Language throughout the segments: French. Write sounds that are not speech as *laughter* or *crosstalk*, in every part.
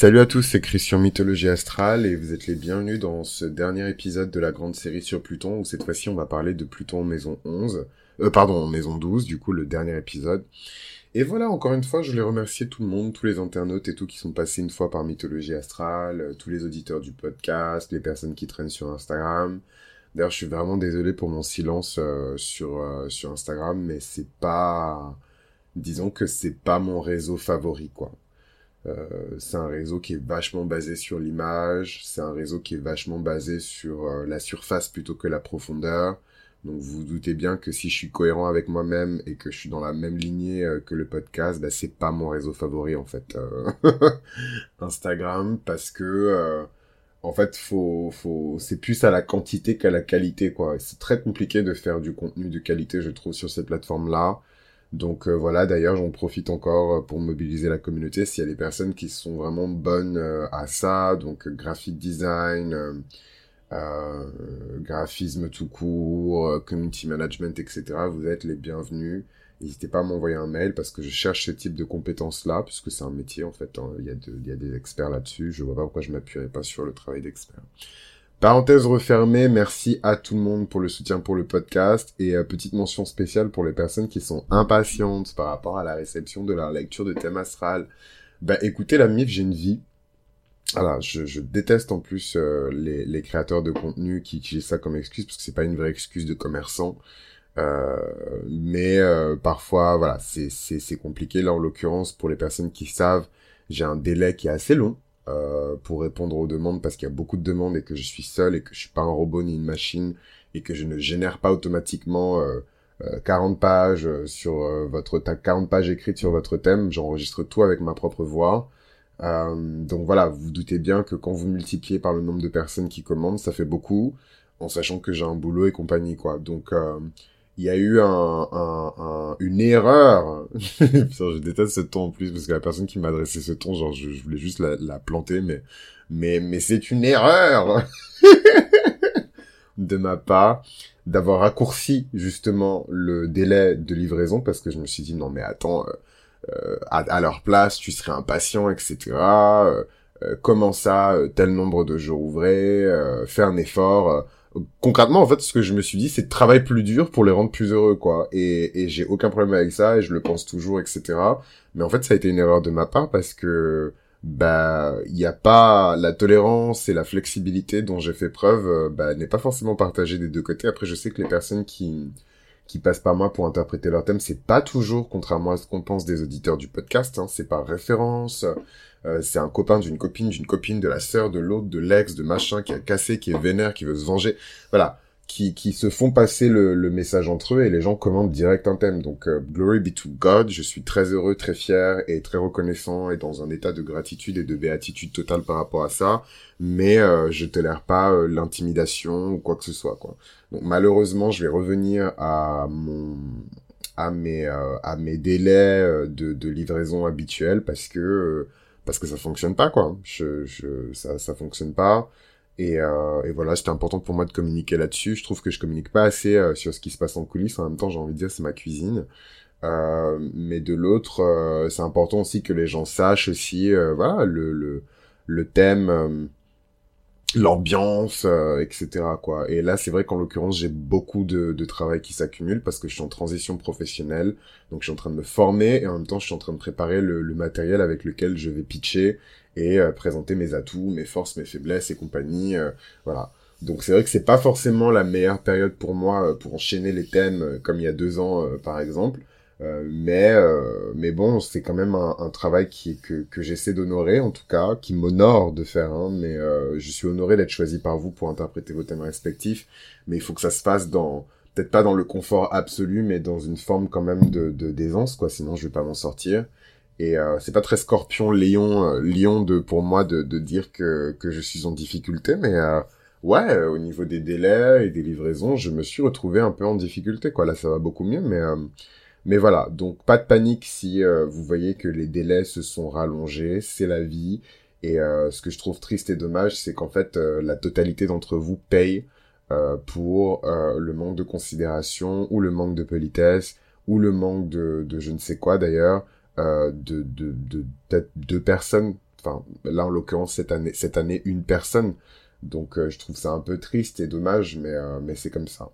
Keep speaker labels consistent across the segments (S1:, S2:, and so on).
S1: Salut à tous, c'est Christian Mythologie Astrale et vous êtes les bienvenus dans ce dernier épisode de la grande série sur Pluton où cette fois-ci on va parler de Pluton maison 11, euh, pardon, maison 12, du coup le dernier épisode. Et voilà, encore une fois, je voulais remercier tout le monde, tous les internautes et tout qui sont passés une fois par Mythologie Astrale, euh, tous les auditeurs du podcast, les personnes qui traînent sur Instagram. D'ailleurs, je suis vraiment désolé pour mon silence euh, sur, euh, sur Instagram, mais c'est pas... Disons que c'est pas mon réseau favori, quoi. Euh, c'est un réseau qui est vachement basé sur l'image, c'est un réseau qui est vachement basé sur euh, la surface plutôt que la profondeur. Donc vous, vous doutez bien que si je suis cohérent avec moi-même et que je suis dans la même lignée euh, que le podcast, bah, c'est pas mon réseau favori en fait, *laughs* Instagram, parce que en fait faut, faut, c'est plus à la quantité qu'à la qualité quoi. C'est très compliqué de faire du contenu de qualité, je trouve, sur ces plateformes là. Donc euh, voilà, d'ailleurs j'en profite encore euh, pour mobiliser la communauté s'il y a des personnes qui sont vraiment bonnes euh, à ça, donc graphic design, graphisme tout court, community management, etc. Vous êtes les bienvenus. N'hésitez pas à m'envoyer un mail parce que je cherche ce type de compétences-là, puisque c'est un métier en fait, hein. il, y a des experts là-dessus, je vois pas pourquoi je m'appuierais pas sur le travail d'expert. Parenthèse refermée, merci à tout le monde pour le soutien pour le podcast et euh, petite mention spéciale pour les personnes qui sont impatientes par rapport à la réception de la lecture de thème astral. Bah écoutez la MIF, j'ai une vie. Voilà, je, je déteste en plus euh, les, les, créateurs de contenu qui utilisent ça comme excuse parce que c'est pas une vraie excuse de commerçant. Euh, mais euh, parfois, voilà, c'est compliqué. Là, en l'occurrence, pour les personnes qui savent, j'ai un délai qui est assez long euh, pour répondre aux demandes parce qu'il y a beaucoup de demandes et que je suis seul et que je suis pas un robot ni une machine et que je ne génère pas automatiquement euh, 40 euh, pages euh, sur votre 40 pages écrites sur votre thème, j'enregistre tout avec ma propre voix. donc voilà, vous, vous doutez bien que quand vous multipliez par le nombre de personnes qui commandent, ça fait beaucoup, en sachant que j'ai un boulot et compagnie quoi. Donc il y a eu un, un, un une erreur. *laughs* je déteste ce ton en plus parce que la personne qui m'a adressé ce ton, genre, je, je voulais juste la, la, planter, mais, mais, mais c'est une erreur *laughs* de ma part d'avoir raccourci justement le délai de livraison parce que je me suis dit non mais attends, euh, euh à, à, leur place, tu serais impatient, etc. Euh, euh, comment ça, tel nombre de jours ouvrés, fais un effort concrètement, en fait, ce que je me suis dit, c'est de travailler plus dur pour les rendre plus heureux, quoi. Et, et j'ai aucun problème avec ça, et je le pense toujours, etc. Mais en fait, ça a été une erreur de ma part parce que, bah, il n'y a pas la tolérance et la flexibilité dont j'ai fait preuve, euh, bah, n'est pas forcément partagée des deux côtés. Après, je sais que les personnes qui qui passent par moi pour interpréter leur thème, c'est pas toujours, contrairement à ce qu'on pense des auditeurs du podcast, hein, c'est par référence, euh, c'est un copain d'une copine, d'une copine, de la sœur, de l'autre, de l'ex, de machin qui a cassé, qui est vénère, qui veut se venger. Voilà. Qui, qui se font passer le, le message entre eux et les gens commandent direct un thème. Donc, euh, glory be to God, je suis très heureux, très fier et très reconnaissant et dans un état de gratitude et de béatitude totale par rapport à ça. Mais euh, je tolère pas euh, l'intimidation ou quoi que ce soit. Quoi. Donc, malheureusement, je vais revenir à mon à mes à mes délais de, de livraison habituels parce que parce que ça fonctionne pas quoi. Ça ça fonctionne pas. Et, euh, et voilà, c'était important pour moi de communiquer là-dessus. Je trouve que je communique pas assez euh, sur ce qui se passe en coulisses. En même temps, j'ai envie de dire c'est ma cuisine. Euh, mais de l'autre, c'est important aussi que les gens sachent aussi, voilà, le, le, le thème l'ambiance, euh, etc. quoi. Et là, c'est vrai qu'en l'occurrence, j'ai beaucoup de, de travail qui s'accumule parce que je suis en transition professionnelle, donc je suis en train de me former et en même temps, je suis en train de préparer le, le matériel avec lequel je vais pitcher et euh, présenter mes atouts, mes forces, mes faiblesses et compagnie. Euh, voilà. Donc c'est vrai que c'est pas forcément la meilleure période pour moi pour enchaîner les thèmes comme il y a deux ans, par exemple. Euh, mais euh, mais bon, c'est quand même un, un, travail qui que que j'essaie d'honorer en tout cas, qui m'honore de faire. Hein, mais euh, je suis honoré d'être choisi par vous pour interpréter vos thèmes respectifs. Mais il faut que ça se fasse dans peut-être pas dans le confort absolu, mais dans une forme quand même de d'aisance quoi. Sinon, je vais pas m'en sortir. Et c'est pas très Scorpion, Lion, Lion de pour moi de de dire que que je suis en difficulté, mais ouais, au niveau des délais et des livraisons, je me suis retrouvé un peu en difficulté quoi. Là, ça va beaucoup mieux, mais mais voilà, donc pas de panique si euh, vous voyez que les délais se sont rallongés, c'est la vie. Et euh, ce que je trouve triste et dommage, c'est qu'en fait, euh, la totalité d'entre vous paye pour le manque de considération ou le manque de politesse ou le manque de, de je ne sais quoi d'ailleurs, de, de, de deux personnes enfin là en l'occurrence cette année cette année une personne. Donc je trouve ça un peu triste et dommage, mais mais c'est comme ça.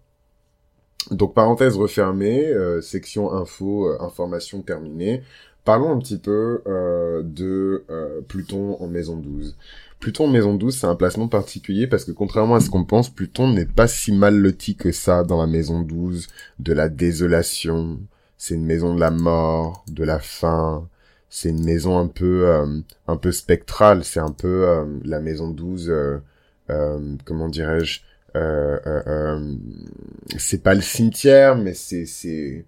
S1: Donc parenthèse refermée, section info, information terminée. Parlons un petit peu de Pluton en maison 12. Pluton Maison 12, c'est un placement particulier parce que contrairement à ce qu'on pense, Pluton n'est pas si mal loti que ça dans la Maison 12, de la désolation. C'est une maison de la mort, de la faim. C'est une maison un peu, euh, un peu spectrale. C'est un peu euh, la Maison 12, euh, comment dirais-je C'est pas le cimetière, mais c'est, c'est,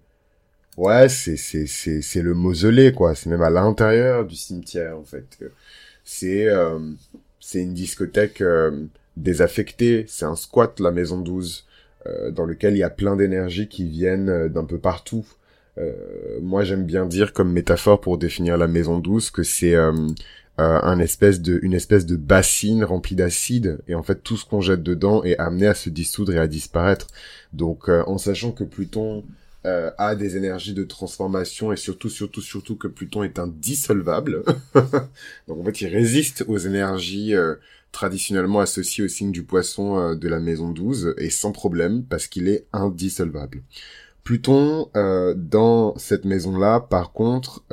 S1: ouais, c'est, c'est, c'est, c'est le mausolée quoi. C'est même à l'intérieur du cimetière en fait. C'est c'est une discothèque euh, désaffectée, c'est un squat, la maison 12, euh, dans lequel il y a plein d'énergies qui viennent euh, d'un peu partout. moi, j'aime bien dire comme métaphore pour définir la maison 12 que c'est un espèce de, une espèce de bassine remplie d'acide, et en fait, tout ce qu'on jette dedans est amené à se dissoudre et à disparaître. Donc, en sachant que Pluton euh, a des énergies de transformation et surtout, surtout, surtout que Pluton est indissolvable. *laughs* Donc en fait, il résiste aux énergies euh, traditionnellement associées au signe du poisson euh, de la maison 12 et sans problème parce qu'il est indissolvable. Pluton, dans cette maison-là, par contre,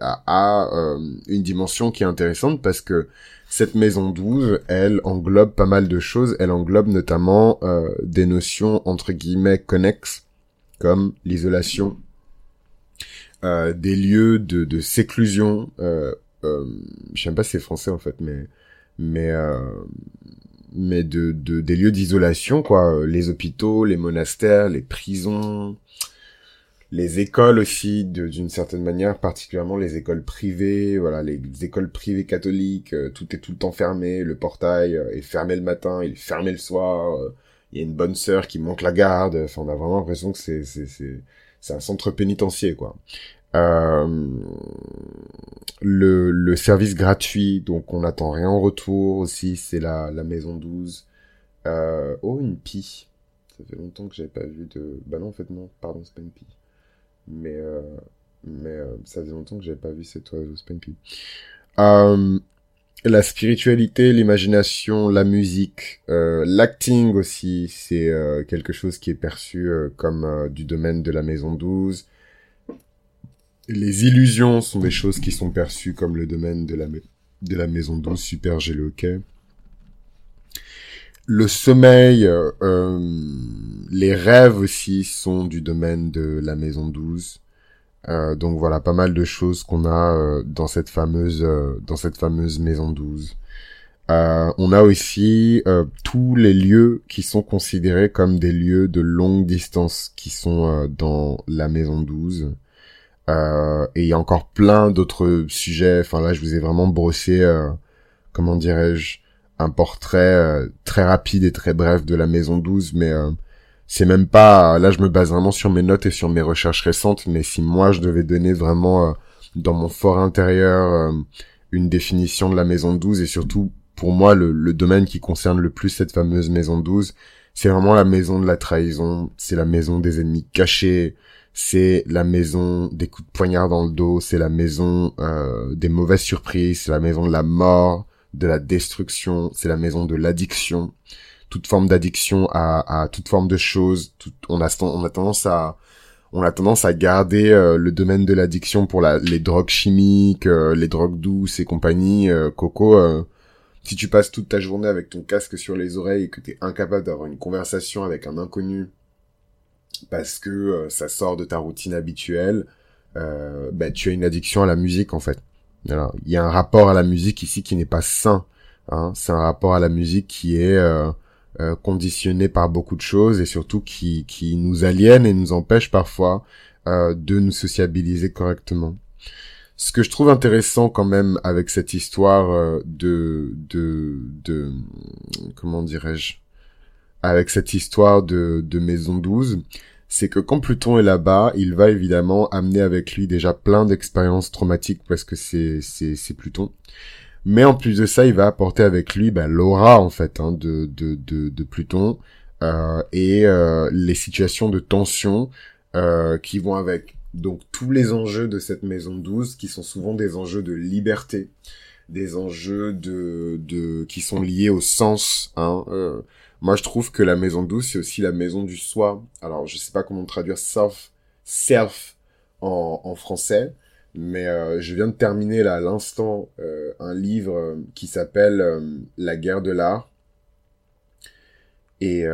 S1: a, a une dimension qui est intéressante parce que cette maison 12, elle englobe pas mal de choses. Elle englobe notamment des notions entre guillemets connexes comme l'isolation, euh, des lieux de, de séclusion. Euh, euh, sais pas si français en fait, mais euh, mais de, de des lieux d'isolation quoi, les hôpitaux, les monastères, les prisons, les écoles aussi d'une certaine manière, particulièrement les écoles privées, voilà les, écoles privées catholiques, euh, tout est tout le temps fermé, le portail est fermé le matin, il est fermé le soir il y a une bonne sœur qui monte la garde. Enfin, on a vraiment l'impression que c'est c'est c'est un centre pénitentiaire quoi. Euh, le, le service gratuit, donc on n'attend rien en retour aussi, c'est la, la maison 12. Euh, oh, une pie. Ça fait longtemps que j'avais pas vu de... Bah non, en fait, non, pardon, c'est pas une pie. Mais, euh, mais euh, ça fait longtemps que j'avais pas vu cet oiseau, c'est pas une pie. Euh, la spiritualité, l'imagination, la musique, euh, l'acting aussi, c'est euh, quelque chose qui est perçu comme du domaine de la maison 12. Les illusions sont des choses qui sont perçues comme le domaine de la, maison 12, super, j'ai le sommeil, les rêves aussi sont du domaine de la maison 12. Euh, donc voilà, pas mal de choses qu'on a euh, dans cette fameuse euh, dans cette fameuse maison 12. on a aussi tous les lieux qui sont considérés comme des lieux de longue distance qui sont dans la maison 12. Et il y a encore plein d'autres sujets. Enfin là, je vous ai vraiment brossé, comment dirais-je, un portrait très rapide et très bref de la maison 12, mais c'est même pas là je me base vraiment sur mes notes et sur mes recherches récentes mais si moi je devais donner vraiment euh, dans mon fort intérieur euh, une définition de la maison 12 et surtout pour moi le, domaine qui concerne le plus cette fameuse maison 12 c'est vraiment la maison de la trahison c'est la maison des ennemis cachés c'est la maison des coups de poignard dans le dos c'est la maison euh, des mauvaises surprises c'est la maison de la mort de la destruction c'est la maison de l'addiction toute forme d'addiction à, à, toute forme de choses. on, a, on a tendance à on a tendance à garder euh, le domaine de l'addiction pour la, les drogues chimiques, euh, les drogues douces et compagnie. Euh, Coco, si tu passes toute ta journée avec ton casque sur les oreilles et que tu es incapable d'avoir une conversation avec un inconnu parce que ça sort de ta routine habituelle, bah, tu as une addiction à la musique en fait. Il y a un rapport à la musique ici qui n'est pas sain. Hein. C'est un rapport à la musique qui est euh, conditionné par beaucoup de choses et surtout qui, qui nous aliène et nous empêche parfois euh, de nous sociabiliser correctement. Ce que je trouve intéressant quand même avec cette histoire euh, de, de, de, comment dirais-je, avec cette histoire de, de Maison 12, c'est que quand Pluton est là-bas, il va évidemment amener avec lui déjà plein d'expériences traumatiques parce que c'est, Pluton. Mais en plus de ça, il va apporter avec lui bah, l'aura en fait hein, de, de, de, de, Pluton euh, et euh, les situations de tension euh, qui vont avec. Donc tous les enjeux de cette maison 12 qui sont souvent des enjeux de liberté, des enjeux de, de qui sont liés au sens. Hein. Moi, je trouve que la maison douce, c'est aussi la maison du soi. Alors, je sais pas comment traduire self, self en, français, mais euh, je viens de terminer là à l'instant euh, un livre euh, qui s'appelle La guerre de l'art. Et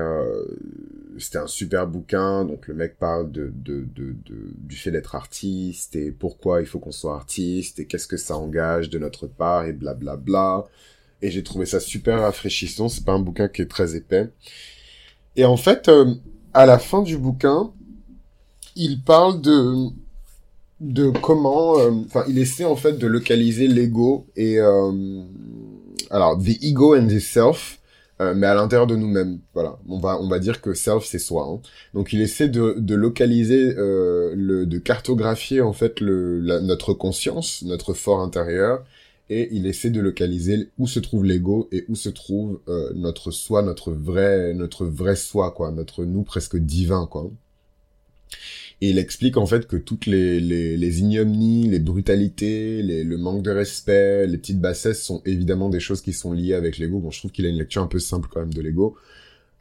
S1: c'était un super bouquin. Donc le mec parle de, de, de, du fait d'être artiste et pourquoi il faut qu'on soit artiste et qu'est-ce que ça engage de notre part et blablabla. Bla bla. Et j'ai trouvé ça super rafraîchissant. C'est pas un bouquin qui est très épais. Et en fait, à la fin du bouquin, il parle de de comment, euh, enfin, il essaie en fait de localiser l'ego et euh, alors the ego and the self, euh, mais à l'intérieur de nous-mêmes. Voilà, on va on va dire que self c'est soi. Hein. Donc il essaie de de localiser le de cartographier en fait le notre conscience, notre fort intérieur. Et il essaie de localiser où se trouve l'ego et où se trouve notre soi, notre vrai, notre vrai soi, quoi, notre nous presque divin, quoi. Et il explique en fait que toutes les, les, les ignominies, les brutalités, les, le manque de respect, les petites bassesses sont évidemment des choses qui sont liées avec l'ego. Bon, je trouve qu'il a une lecture un peu simple quand même de l'ego.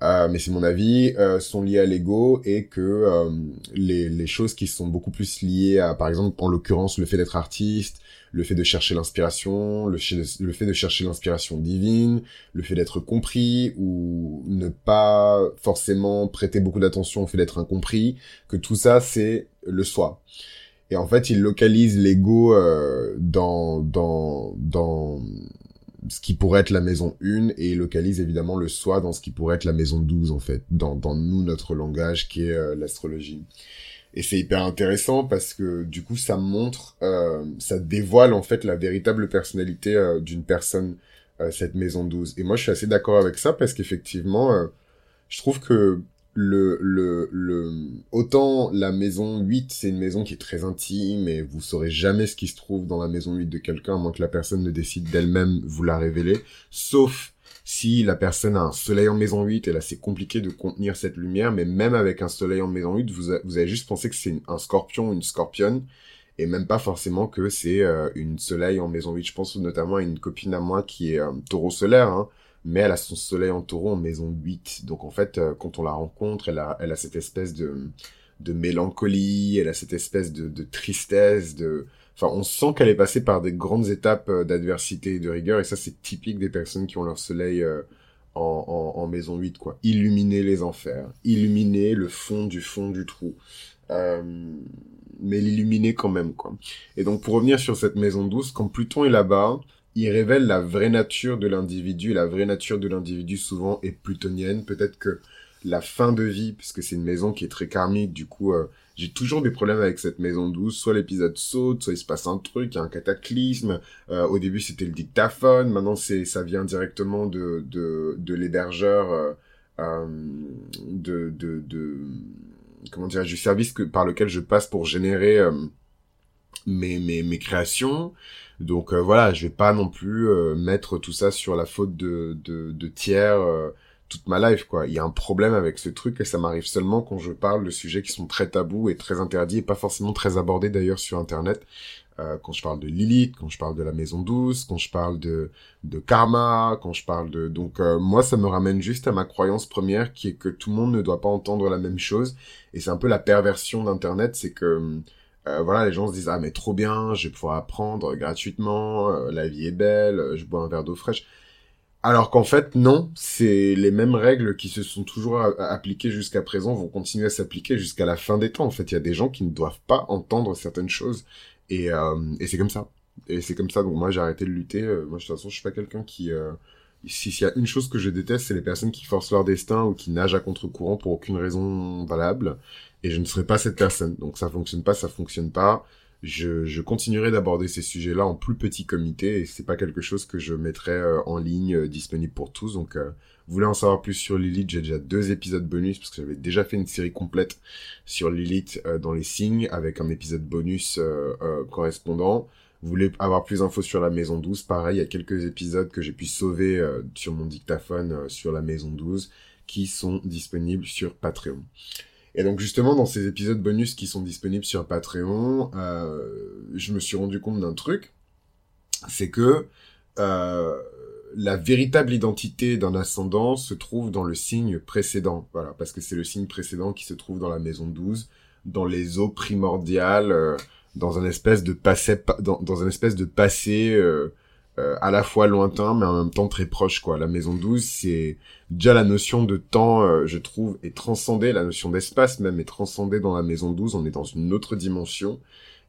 S1: Euh, mais c'est mon avis, euh, sont liées à l'ego et que euh, les, les choses qui sont beaucoup plus liées à, par exemple, en l'occurrence, le fait d'être artiste, le fait de chercher l'inspiration, le, le, fait de chercher l'inspiration divine, le fait d'être compris ou ne pas forcément prêter beaucoup d'attention au fait d'être incompris, que tout ça c'est le soi. Et en fait, il localise l'ego euh, dans dans dans ce qui pourrait être la maison 1 et il localise évidemment le soi dans ce qui pourrait être la maison 12 en fait, dans dans nous notre langage qui est euh, l'astrologie. Et c'est hyper intéressant parce que du coup, ça montre, euh, ça dévoile en fait la véritable personnalité euh, d'une personne, euh, cette maison 12. Et moi, je suis assez d'accord avec ça parce qu'effectivement, euh, je trouve que le, le, le, autant la maison 8, c'est une maison qui est très intime et vous saurez jamais ce qui se trouve dans la maison 8 de quelqu'un, à moins que la personne ne décide d'elle-même vous la révéler. Sauf si la personne a un soleil en maison 8, et là c'est compliqué de contenir cette lumière, mais même avec un soleil en maison 8, vous, vous avez juste pensé que c'est un scorpion ou une scorpionne, et même pas forcément que c'est euh, une soleil en maison 8. Je pense notamment à une copine à moi qui est euh, taureau solaire, hein, mais elle a son soleil en taureau en maison 8. Donc en fait, euh, quand on la rencontre, elle a, elle a cette espèce de, de mélancolie, elle a cette espèce de, de tristesse, de enfin, on sent qu'elle est passée par des grandes étapes euh, d'adversité et de rigueur, et ça, c'est typique des personnes qui ont leur soleil euh, en, maison 8, quoi. Illuminer les enfers, illuminer le fond du fond du trou. Euh, mais l'illuminer quand même, quoi. Et donc, pour revenir sur cette maison douce, quand Pluton est là-bas, il révèle la vraie nature de l'individu. La vraie nature de l'individu, souvent, est plutonienne. Peut-être que la fin de vie, puisque c'est une maison qui est très karmique, du coup, euh, j'ai toujours des problèmes avec cette maison douce. Soit l'épisode saute, soit il se passe un truc, il y a un cataclysme. Euh, au début, c'était le dictaphone. Maintenant, c'est ça vient directement de de, de l'hébergeur euh, euh de, de de comment dire du service que par lequel je passe pour générer euh, mes, mes mes créations. Donc voilà, je vais pas non plus mettre tout ça sur la faute de de, de tiers toute ma life quoi. Il y a un problème avec ce truc et ça m'arrive seulement quand je parle de sujets qui sont très tabous et très interdits et pas forcément très abordés d'ailleurs sur internet. Euh, quand je parle de Lilith, quand je parle de la maison douce, quand je parle de de karma, quand je parle de donc euh, moi ça me ramène juste à ma croyance première qui est que tout le monde ne doit pas entendre la même chose et c'est un peu la perversion d'internet, c'est que euh, voilà, les gens se disent ah mais trop bien, je vais pouvoir apprendre gratuitement, euh, la vie est belle, je bois un verre d'eau fraîche. Alors qu'en fait, non, c'est les mêmes règles qui se sont toujours appliquées jusqu'à présent vont continuer à s'appliquer jusqu'à la fin des temps. En fait, il y a des gens qui ne doivent pas entendre certaines choses. Et, euh, et c'est comme ça. Et c'est comme ça. Donc moi, j'ai arrêté de lutter. Euh, moi, de toute façon, je suis pas quelqu'un qui... Euh... S'il y a une chose que je déteste, c'est les personnes qui forcent leur destin ou qui nagent à contre-courant pour aucune raison valable. Et je ne serai pas cette personne. Donc ça fonctionne pas, ça fonctionne pas je, je continuerai d'aborder ces sujets-là en plus petit comité et c'est pas quelque chose que je mettrai euh, en ligne euh, disponible pour tous. Donc, euh, vous voulez en savoir plus sur Lilith, j'ai déjà deux épisodes bonus parce que j'avais déjà fait une série complète sur Lilith dans les signes avec un épisode bonus correspondant. Vous voulez avoir plus d'infos sur la maison 12, pareil, il y a quelques épisodes que j'ai pu sauver sur mon dictaphone sur la maison 12 qui sont disponibles sur Patreon. Et donc justement dans ces épisodes bonus qui sont disponibles sur Patreon, euh, je me suis rendu compte d'un truc, c'est que euh, la véritable identité d'un ascendant se trouve dans le signe précédent. Voilà, parce que c'est le signe précédent qui se trouve dans la maison 12, dans les eaux primordiales, euh, dans un espèce de passé, dans, dans un espèce de passé euh, euh, à la fois lointain, mais en même temps très proche. Quoi. La maison 12, c'est déjà la notion de temps, je trouve, est transcendée, la notion d'espace même est transcendée dans la maison 12. On est dans une autre dimension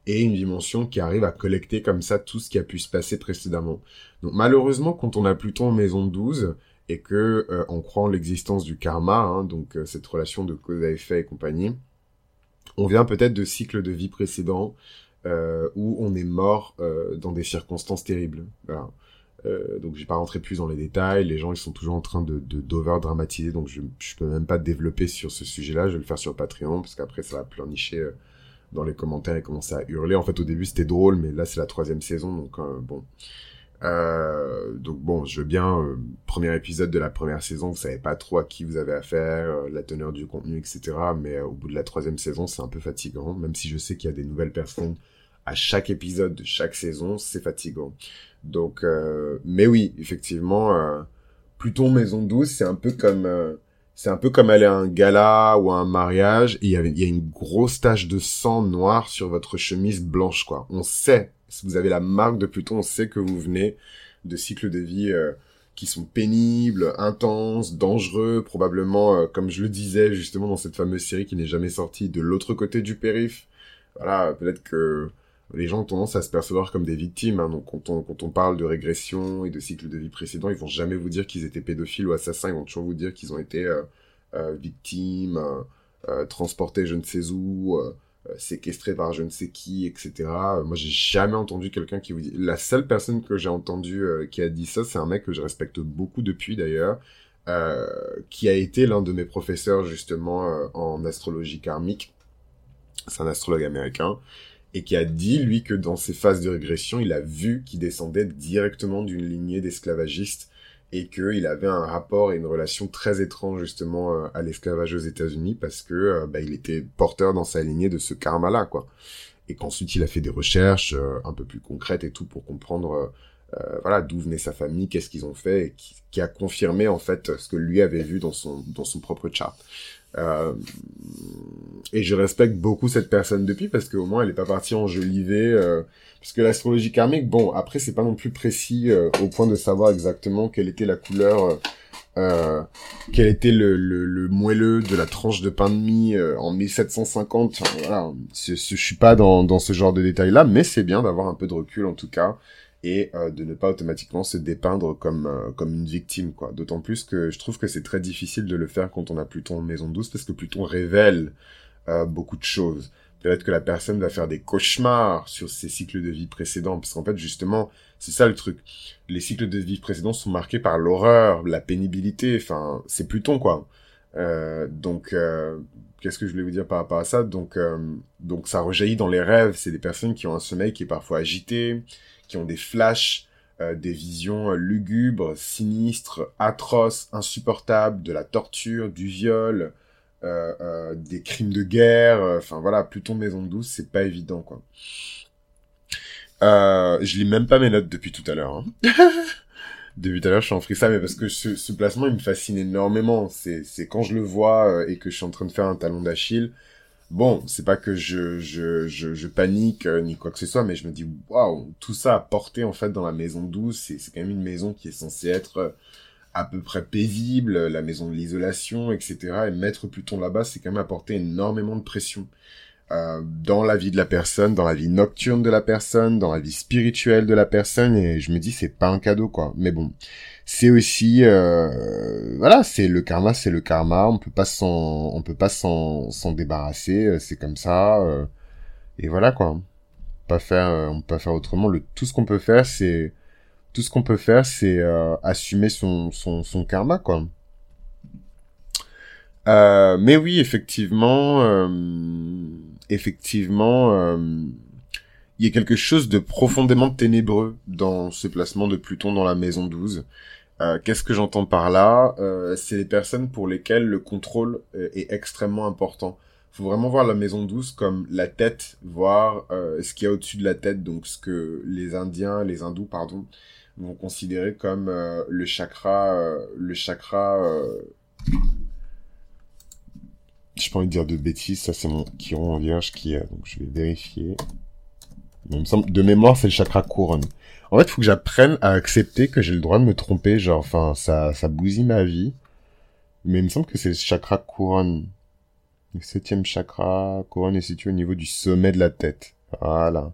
S1: et une dimension qui arrive à collecter comme ça tout ce qui a pu se passer précédemment. Donc malheureusement, quand on a Pluton en maison 12 et que euh, on croit en l'existence du karma, hein, donc euh, cette relation de cause à effet et compagnie, on vient peut-être de cycles de vie précédents euh, où on est mort dans des circonstances terribles. Voilà. donc je vais pas rentrer plus dans les détails. Les gens ils sont toujours en train de d'over dramatiser, donc je je peux même pas développer sur ce sujet-là. Je vais le faire sur Patreon parce qu'après ça va pleurnicher dans les commentaires et commencer à hurler. En fait, au début, c'était drôle, mais là, c'est la troisième saison, donc euh, bon. Euh, donc bon, je veux bien, euh, premier épisode de la première saison, vous savez pas trop à qui vous avez affaire, euh, la teneur du contenu, etc. Mais au bout de la troisième saison, c'est un peu fatigant, même si je sais qu'il y a des nouvelles personnes à chaque épisode de chaque saison, c'est fatigant. Donc, mais oui, effectivement, Pluton Maison 12, c'est un peu comme c'est un peu comme aller à un gala ou à un mariage et il y y a une grosse tache de sang noir sur votre chemise blanche, quoi. On sait, si vous avez la marque de Pluton, on sait que vous venez de cycles de vie euh, qui sont pénibles, intenses, dangereux, probablement, euh, comme je le disais justement dans cette fameuse série qui n'est jamais sortie, de l'autre côté du périph'. Voilà, peut-être que les gens ont tendance à se percevoir comme des victimes. Hein. Donc quand on, quand on parle de régression et de cycle de vie précédent, ils vont jamais vous dire qu'ils étaient pédophiles ou assassins. Ils vont toujours vous dire qu'ils ont été euh, victimes, transportés je ne sais où, euh, séquestrés par je ne sais qui, etc. Moi, j'ai jamais entendu quelqu'un qui vous dit. La seule personne que j'ai entendu qui a dit ça, c'est un mec que je respecte beaucoup depuis d'ailleurs. qui a été l'un de mes professeurs justement en astrologie karmique. C'est un astrologue américain et qui a dit, lui, que dans ses phases de régression, il a vu qu'il descendait directement d'une lignée d'esclavagistes et qu'il avait un rapport et une relation très étrange justement euh, à l'esclavage aux États-Unis parce que euh, bah, il était porteur dans sa lignée de ce karma-là, quoi. Et qu'ensuite il a fait des recherches euh, un peu plus concrètes et tout pour comprendre voilà d'où venait sa famille, qu'est-ce qu'ils ont fait, et qui, a confirmé en fait ce que lui avait vu dans son dans son propre chart. Euh, et je respecte beaucoup cette personne depuis parce qu'au moins elle est pas partie enjoliver. Euh, parce que l'astrologie karmique, bon, après c'est pas non plus précis euh, au point de savoir exactement quelle était la couleur, euh, quel était le, le, le, moelleux de la tranche de pain de mie en 1750. voilà, je, je suis pas dans, dans ce genre de détails là, mais c'est bien d'avoir un peu de recul en tout cas et euh, de ne pas automatiquement se dépeindre comme euh, comme une victime quoi. D'autant plus que je trouve que c'est très difficile de le faire quand on a Pluton en maison douce parce que Pluton révèle euh, beaucoup de choses. Peut-être que la personne va faire des cauchemars sur ses cycles de vie précédents parce qu'en fait justement, c'est ça le truc. Les cycles de vie précédents sont marqués par l'horreur, la pénibilité, enfin, c'est Pluton quoi. donc qu'est-ce que je voulais vous dire par rapport à ça? Donc donc ça rejaillit dans les rêves, c'est des personnes qui ont un sommeil qui est parfois agité, qui ont des flashs, euh, des visions euh, lugubres, sinistres, atroces, insupportables, de la torture, du viol, euh, des crimes de guerre. Enfin voilà, Pluton Maison Douce, c'est pas évident quoi. je lis même pas mes notes depuis tout à l'heure. Hein. *laughs* depuis tout à l'heure, je suis en freestyle, mais parce que ce, ce placement, il me fascine énormément. C'est, c'est quand je le vois et que je suis en train de faire un talon d'Achille, bon, c'est pas que je, je, je, panique euh, ni quoi que ce soit, mais je me dis, waouh, tout ça à porter en fait dans la maison douce, c'est, c'est quand même une maison qui est censée être euh, à peu près paisible, la maison de l'isolation, etc. Et mettre Pluton là-bas, c'est quand même apporter énormément de pression. Euh, dans la vie de la personne, dans la vie nocturne de la personne, dans la vie spirituelle de la personne, et je me dis c'est pas un cadeau quoi. Mais bon, c'est aussi euh, voilà, c'est le karma, c'est le karma. On peut pas s'en, on peut pas s'en s'en débarrasser. Euh, c'est comme ça. Euh, et voilà quoi. Pas faire, on peut pas faire autrement. Le tout ce qu'on peut faire, c'est tout ce qu'on peut faire, c'est assumer son son son karma quoi. mais oui, effectivement, effectivement, il y a quelque chose de profondément ténébreux dans ce placement de Pluton dans la maison 12. Euh, qu'est-ce que j'entends par là? Euh, C'est les personnes pour lesquelles le contrôle euh, est extrêmement important. faut vraiment voir la maison douce comme la tête, voir ce qu'il y a au-dessus de la tête, donc ce que les Indiens, les Hindous, pardon, vont considérer comme le chakra, le chakra. Pas envie de dire de bêtises, ça c'est mon Chiron en vierge qui donc je vais vérifier. il de mémoire, c'est le chakra couronne. En fait, faut que j'apprenne à accepter que j'ai le droit de me tromper, genre, enfin, ça, ça bousille ma vie. Mais il me semble que c'est le chakra couronne. Le septième chakra, couronne est situé au niveau du sommet de la tête. Voilà.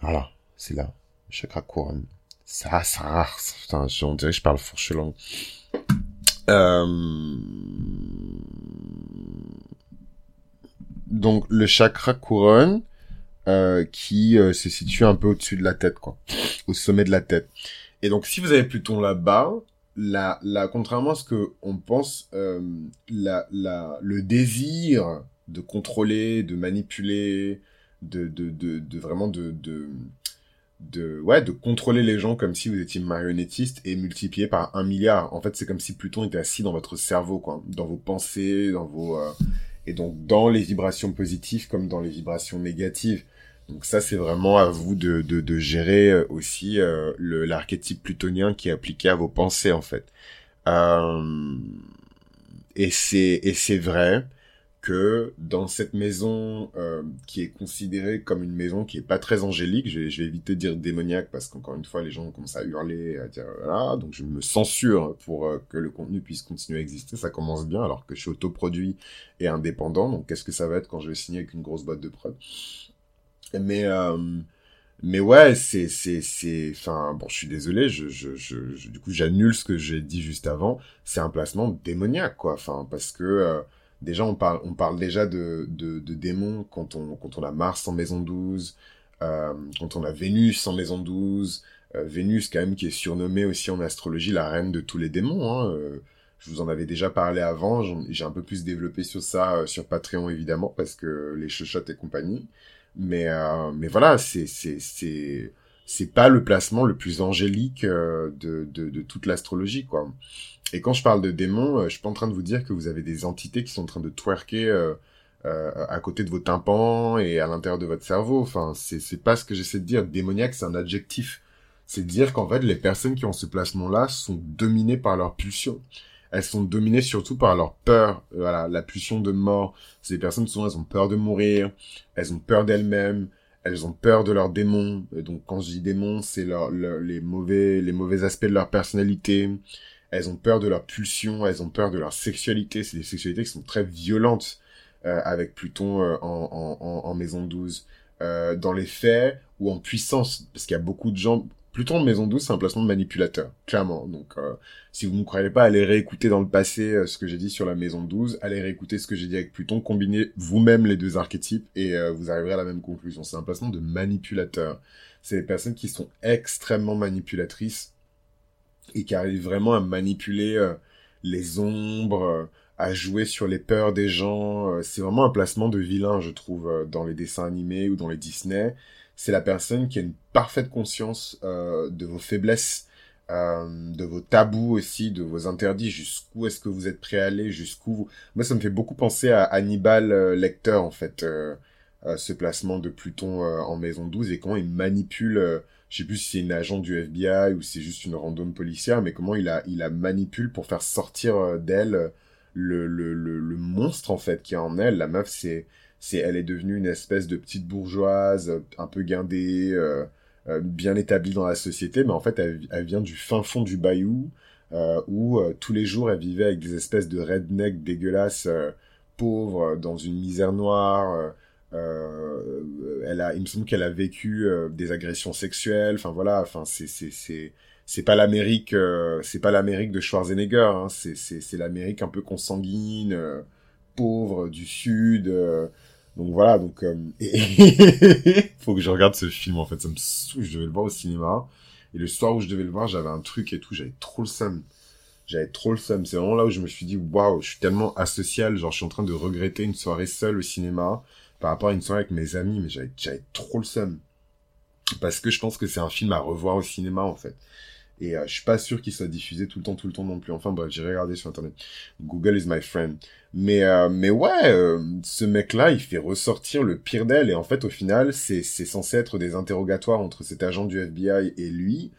S1: Voilà, c'est là. Le chakra couronne. Ça, ça, putain, on dirait que je parle fourche langue. Euh... Donc, le chakra couronne, euh, qui euh, se situe un peu au-dessus de la tête, quoi. Au sommet de la tête. Et donc, si vous avez Pluton là-bas, la, la, contrairement à ce que on pense, euh, la, la, le désir de contrôler, de manipuler, de, de, de, de vraiment de, de, de, ouais, de contrôler les gens comme si vous étiez marionnettiste et multiplié par un milliard. En fait, c'est comme si Pluton était assis dans votre cerveau, quoi, dans vos pensées, dans vos, euh, et donc dans les vibrations positives comme dans les vibrations négatives. Donc ça, c'est vraiment à vous de, de, de gérer euh, aussi euh, l'archétype plutonien qui est appliqué à vos pensées, en fait. Euh, et c'est et c'est vrai que dans cette maison euh, qui est considérée comme une maison qui est pas très angélique, je vais, je vais éviter de dire démoniaque parce qu'encore une fois les gens commencent à hurler, à dire voilà, donc je me censure pour euh, que le contenu puisse continuer à exister. Ça commence bien alors que je suis autoproduit et indépendant. Donc qu'est-ce que ça va être quand je vais signer avec une grosse boîte de prod? Mais euh, mais ouais, c'est c'est c'est enfin bon, je suis désolé, je je je, du coup j'annule ce que j'ai dit juste avant. C'est un placement démoniaque quoi. Enfin parce que euh, déjà on parle on parle déjà de de, démons quand on quand on a Mars en maison 12, euh, quand on a Vénus en maison 12, euh, Vénus quand même qui est surnommée aussi en astrologie la reine de tous les démons. Hein, je vous en avais déjà parlé avant, j'ai un peu plus développé sur ça sur Patreon évidemment parce que les chuchotes et compagnie. Mais, euh, mais voilà, c'est, c'est, c'est, c'est pas le placement le plus angélique euh, de, de, de toute l'astrologie, quoi. Et quand je parle de démons, euh, je suis pas en train de vous dire que vous avez des entités qui sont en train de twerker euh, euh, à côté de vos tympans et à l'intérieur de votre cerveau. Enfin, c'est, c'est pas ce que j'essaie de dire. Démoniaque, c'est un adjectif. C'est dire qu'en fait, les personnes qui ont ce placement-là sont dominées par leur pulsion elles sont dominées surtout par leur peur, euh, la pulsion de mort. Ces personnes, souvent, elles ont peur de mourir, elles ont peur d'elles-mêmes, elles ont peur de leurs démons. donc, quand je dis démons, c'est les mauvais, aspects de leur personnalité. Elles ont peur de leur pulsion, elles ont peur de leur sexualité. C'est des sexualités qui sont très violentes euh, avec Pluton euh, en, maison 12. Euh, dans les faits ou en puissance, parce qu'il y a beaucoup de gens, Pluton de maison 12, c'est un placement de manipulateur, clairement. Donc, euh, si vous ne croyez pas, allez réécouter dans le passé euh, ce que j'ai dit sur la maison 12, allez réécouter ce que j'ai dit avec Pluton, combinez vous-même les deux archétypes et euh, vous arriverez à la même conclusion. C'est un placement de manipulateur. C'est des personnes qui sont extrêmement manipulatrices et qui arrivent vraiment à manipuler les ombres, à jouer sur les peurs des gens. c'est vraiment un placement de vilain, je trouve, dans les dessins animés ou dans les Disney c'est la personne qui a une parfaite conscience euh, de vos faiblesses, euh, de vos tabous aussi, de vos interdits, jusqu'où est-ce que vous êtes prêt à aller, jusqu'où... Moi, ça me fait beaucoup penser à Hannibal euh, Lecter, en fait, ce placement de Pluton en Maison 12, et comment il manipule... je sais plus si c'est une agent du FBI ou si c'est juste une random policière, mais comment il a, il a manipule pour faire sortir d'elle le, le, le, le, monstre, en fait, qui est en elle. La meuf, c'est elle est devenue une espèce de petite bourgeoise un peu guindée, euh, euh, bien établie dans la société, mais en fait elle, vient du fin fond du bayou euh, où tous les jours elle vivait avec des espèces de rednecks dégueulasses, pauvres, dans une misère noire. elle a, il me semble qu'elle a vécu des agressions sexuelles. Enfin voilà, enfin c'est c'est c'est c'est pas l'Amérique, c'est pas l'Amérique de Schwarzenegger. Hein, c'est c'est c'est l'Amérique un peu consanguine, pauvre du sud. Donc voilà, donc euh, *laughs* faut que je regarde ce film en fait, ça me saoule, je devais le voir au cinéma. Et le soir où je devais le voir, j'avais un truc et tout, j'avais trop le seum. J'avais trop le seum. C'est vraiment là où je me suis dit, waouh, je suis tellement asocial, genre je suis en train de regretter une soirée seule au cinéma par rapport à une soirée avec mes amis, mais j'avais, j'avais trop le seum. Parce que je pense que c'est un film à revoir au cinéma en fait. Et euh, je suis pas sûr qu'il soit diffusé tout le temps, tout le temps non plus. Enfin bref, j'ai regardé sur internet. Google is my friend. Mais euh, mais ouais, euh, ce mec-là, il fait ressortir le pire d'elle. Et en fait, au final, c'est c'est censé être des interrogatoires entre cet agent du FBI et lui.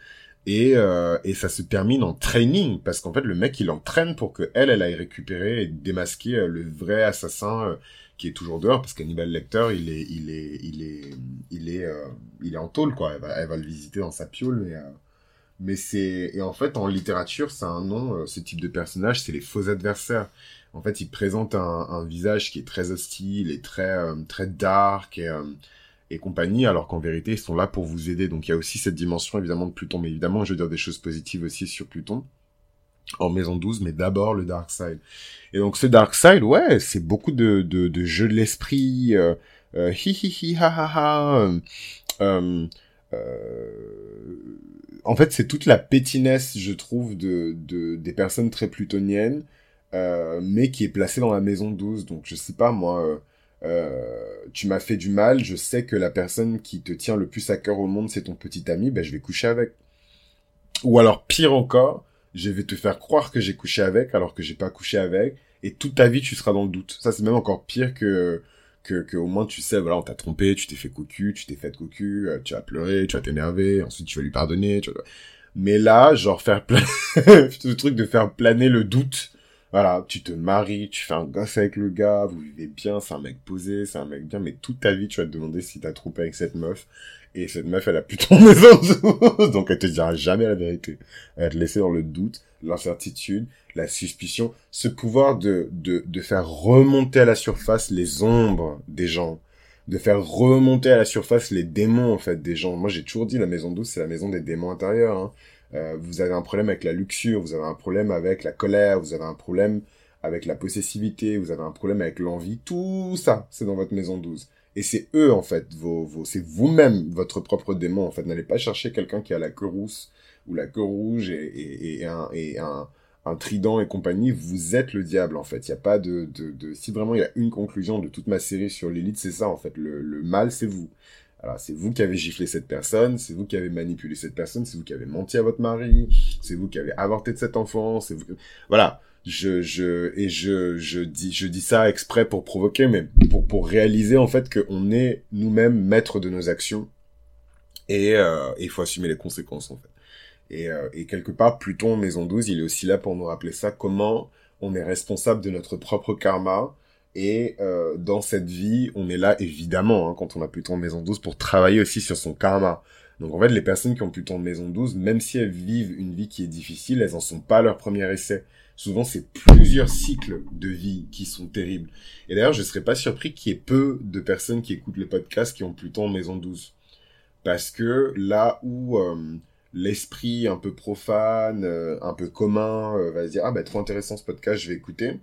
S1: Et, euh, et ça se termine en training parce qu'en fait le mec il entraîne pour que elle elle aille récupérer et démasquer euh, le vrai assassin euh, qui est toujours dehors parce qu'Hannibal Lecter il est il est il est il est il est en tôle quoi elle va, elle va le visiter dans sa piole mais mais c'est et en fait en littérature c'est un nom ce type de personnage c'est les faux adversaires en fait il présente un, un visage qui est très hostile et très très dark et et compagnie, alors qu'en vérité, ils sont là pour vous aider. Donc il y a aussi cette dimension évidemment de Pluton, mais évidemment, je veux dire des choses positives aussi sur Pluton en maison 12, mais d'abord le Dark Side. Et donc ce Dark Side, ouais, c'est beaucoup de, de, de jeux de l'esprit, euh, euh, hi hi hi ha ha ha. Euh, en fait, c'est toute la pétinesse, je trouve, de, de des personnes très plutoniennes, euh, mais qui est placée dans la maison 12. Donc je sais pas moi euh, tu m'as fait du mal, je sais que la personne qui te tient le plus à cœur au monde, c'est ton petit ami, ben je vais coucher avec. Ou alors pire encore, je vais te faire croire que j'ai couché avec alors que j'ai pas couché avec, et toute ta vie tu seras dans le doute. Ça c'est même encore pire que que, que au moins tu sais voilà on t'a trompé, tu t'es fait cocu, tu t'es fait cocu, euh, tu as pleuré, tu vas t'énerver, ensuite tu vas lui pardonner. Tu Mais là genre faire planer *laughs* ce truc de faire planer le doute voilà, tu te maries, tu fais un gosse avec le gars, vous vivez bien, c'est un mec posé, c'est un mec bien, mais toute ta vie, tu vas te demander si t'as trompé avec cette meuf. Et cette meuf, elle a plus ton maison donc elle te dira jamais la vérité. Elle va te laisser dans le doute, l'incertitude, la suspicion, ce pouvoir de, de, de faire remonter à la surface les ombres des gens, de faire remonter à la surface les démons, en fait, des gens. Moi, j'ai toujours dit, la maison douce, c'est la maison des démons intérieurs, hein. Euh, vous avez un problème avec la luxure, vous avez un problème avec la colère, vous avez un problème avec la possessivité, vous avez un problème avec l'envie, tout ça, c'est dans votre maison 12. Et c'est eux, en fait, vos, vos, c'est vous-même, votre propre démon, en fait. N'allez pas chercher quelqu'un qui a la queue rousse, ou la queue rouge, et, et, et, un, et un, un trident et compagnie. Vous êtes le diable, en fait. Il n'y a pas de, de, de, si vraiment il y a une conclusion de toute ma série sur l'élite, c'est ça, en fait. Le, le mal, c'est vous. Alors, c'est vous qui avez giflé cette personne, c'est vous qui avez manipulé cette personne, c'est vous qui avez menti à votre mari, c'est vous qui avez avorté de cet enfant, c'est vous... Voilà. Je, je, et je, je dis, je dis ça exprès pour provoquer, mais pour, pour réaliser, en fait, qu'on est nous-mêmes maîtres de nos actions. Et, euh, il faut assumer les conséquences, en fait. Et, euh, et quelque part, Pluton, maison 12, il est aussi là pour nous rappeler ça, comment on est responsable de notre propre karma, et euh, dans cette vie, on est là évidemment, hein, quand on a Pluton maison 12, pour travailler aussi sur son karma. Donc en fait, les personnes qui ont Pluton maison 12, même si elles vivent une vie qui est difficile, elles en sont pas à leur premier essai. Souvent, c'est plusieurs cycles de vie qui sont terribles. Et d'ailleurs, je serais pas surpris qu'il y ait peu de personnes qui écoutent le podcast qui ont Pluton maison 12. Parce que là où euh, l'esprit un peu profane, euh, un peu commun, va se dire, ah bah trop intéressant ce podcast, je vais écouter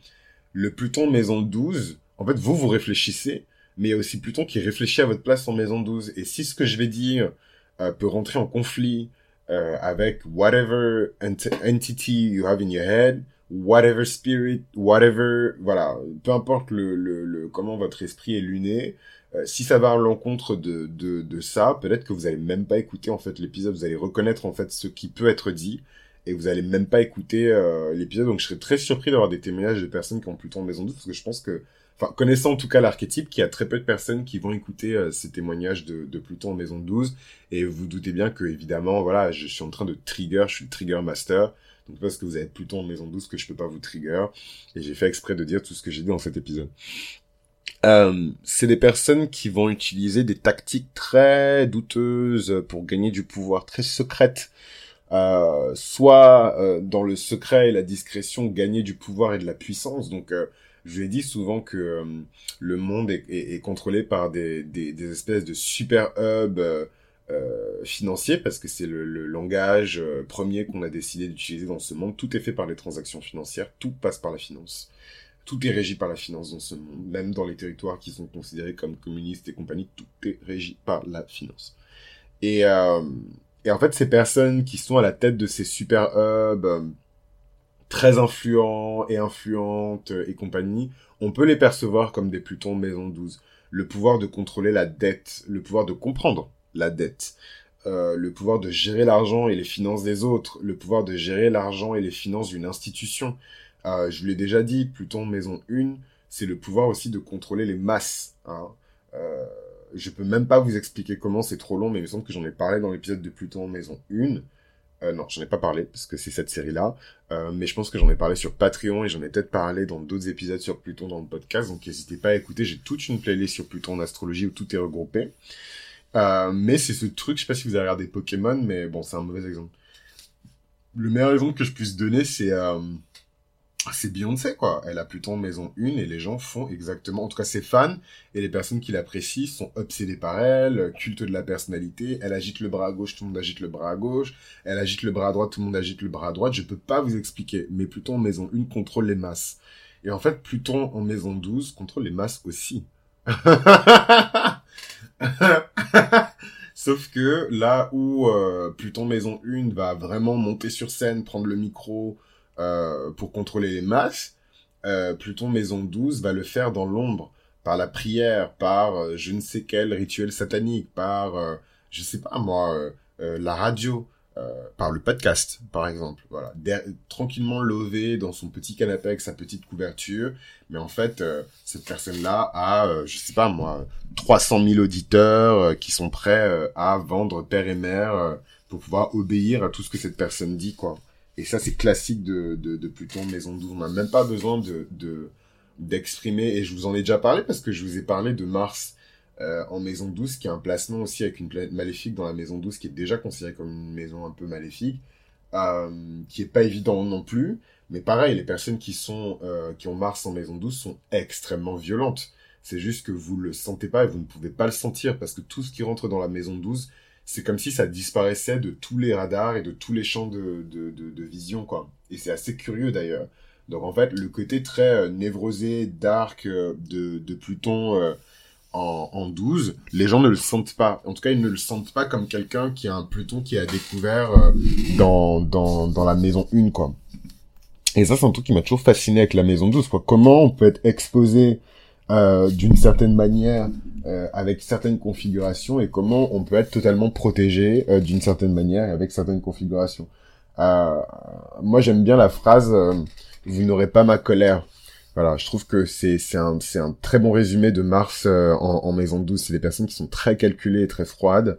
S1: le Pluton maison 12, en fait, vous, vous réfléchissez, mais il y a aussi Pluton qui réfléchit à votre place en maison 12. Et si ce que je vais dire euh, peut rentrer en conflit euh, avec whatever entity you have in your head, whatever spirit, whatever, voilà, peu importe le, le, le comment votre esprit est luné, euh, si ça va à l'encontre de, de, de ça, peut-être que vous allez même pas écouter en fait l'épisode, vous allez reconnaître en fait ce qui peut être dit, et vous allez même pas écouter euh, l'épisode. Donc je serais très surpris d'avoir des témoignages de personnes qui ont Pluton en maison 12 parce que je pense que, enfin connaissant en tout cas l'archétype, qu'il y a très peu de personnes qui vont écouter euh, ces témoignages de, de, Pluton en maison 12. Et vous doutez bien que évidemment, voilà, je suis en train de trigger, je suis le trigger master. Donc parce que vous avez Pluton en maison 12 que je peux pas vous trigger. Et j'ai fait exprès de dire tout ce que j'ai dit dans cet épisode. Euh, c'est des personnes qui vont utiliser des tactiques très douteuses pour gagner du pouvoir, très secrètes euh, soit euh, dans le secret et la discrétion gagner du pouvoir et de la puissance. Donc euh, je ai dit souvent que le monde est, est, contrôlé par des, des, des, espèces de super hubs financiers parce que c'est le, le, langage premier qu'on a décidé d'utiliser dans ce monde. Tout est fait par les transactions financières, tout passe par la finance. Tout est régi par la finance dans ce monde, même dans les territoires qui sont considérés comme communistes et compagnie, tout est régi par la finance. Et, et en fait, ces personnes qui sont à la tête de ces super hubs, euh, très influents et influentes euh, et compagnie, on peut les percevoir comme des Plutons maison 12. Le pouvoir de contrôler la dette, le pouvoir de comprendre la dette, euh, le pouvoir de gérer l'argent et les finances des autres, le pouvoir de gérer l'argent et les finances d'une institution. Euh, je vous l'ai déjà dit, Pluton maison 1, c'est le pouvoir aussi de contrôler les masses. Hein. Euh, je peux même pas vous expliquer comment, c'est trop long, mais il me semble que j'en ai parlé dans l'épisode de Pluton Maison 1. Euh, non, j'en ai pas parlé parce que c'est cette série-là. Euh, mais je pense que j'en ai parlé sur Patreon et j'en ai peut-être parlé dans d'autres épisodes sur Pluton dans le podcast. Donc n'hésitez pas à écouter. J'ai toute une playlist sur Pluton en astrologie où tout est regroupé. Euh, mais c'est ce truc, je sais pas si vous avez regardé Pokémon, mais bon, c'est un mauvais exemple. Le meilleur exemple que je puisse donner, c'est c'est Beyoncé, quoi. Elle a Pluton maison 1 et les gens font exactement, en tout cas ses fans et les personnes qui l'apprécient sont obsédés par elle, culte de la personnalité. Elle agite le bras à gauche, tout le monde agite le bras à gauche. Elle agite le bras à droite, tout le monde agite le bras à droite. Je peux pas vous expliquer, mais Pluton maison 1 contrôle les masses. Et en fait, Pluton en maison 12 contrôle les masses aussi. *laughs* Sauf que là où euh, Pluton maison 1 va vraiment monter sur scène, prendre le micro, euh, pour contrôler les masses, euh, Pluton Maison 12 va le faire dans l'ombre, par la prière, par euh, je ne sais quel rituel satanique, par, je sais pas moi, la radio, par le podcast, par exemple. Voilà, tranquillement levé dans son petit canapé avec sa petite couverture, mais en fait, cette personne-là a, je sais pas moi, 300 000 auditeurs qui sont prêts à vendre père et mère pour pouvoir obéir à tout ce que cette personne dit, quoi. Et ça, c'est classique de, de, Pluton Maison 12. On n'a même pas besoin de, de d'exprimer, et je vous en ai déjà parlé parce que je vous ai parlé de Mars euh, en Maison 12, qui est un placement aussi avec une planète maléfique dans la Maison 12, qui est déjà considérée comme une maison un peu maléfique, euh, qui est pas évident non plus. Mais pareil, les personnes qui sont euh, qui ont Mars en Maison 12 sont extrêmement violentes. C'est juste que vous le sentez pas et vous ne pouvez pas le sentir parce que tout ce qui rentre dans la Maison 12 c'est comme si ça disparaissait de tous les radars et de tous les champs de, de, de, vision, quoi. Et c'est assez curieux d'ailleurs. Donc en fait, le côté très euh, névrosé, dark euh, de, de Pluton euh, en, en 12, les gens ne le sentent pas. En tout cas, ils ne le sentent pas comme quelqu'un qui a un Pluton qui a découvert dans, dans, dans la maison 1, quoi. Et ça, c'est un truc qui m'a toujours fasciné avec la maison 12, quoi. Comment on peut être exposé d'une certaine manière euh, avec certaines configurations et comment on peut être totalement protégé euh, d'une certaine manière avec certaines configurations. Euh, moi, j'aime bien la phrase "Vous n'aurez pas ma colère". Voilà, je trouve que c'est c'est un c'est un très bon résumé de Mars en, en, maison douce. C'est des personnes qui sont très calculées et très froides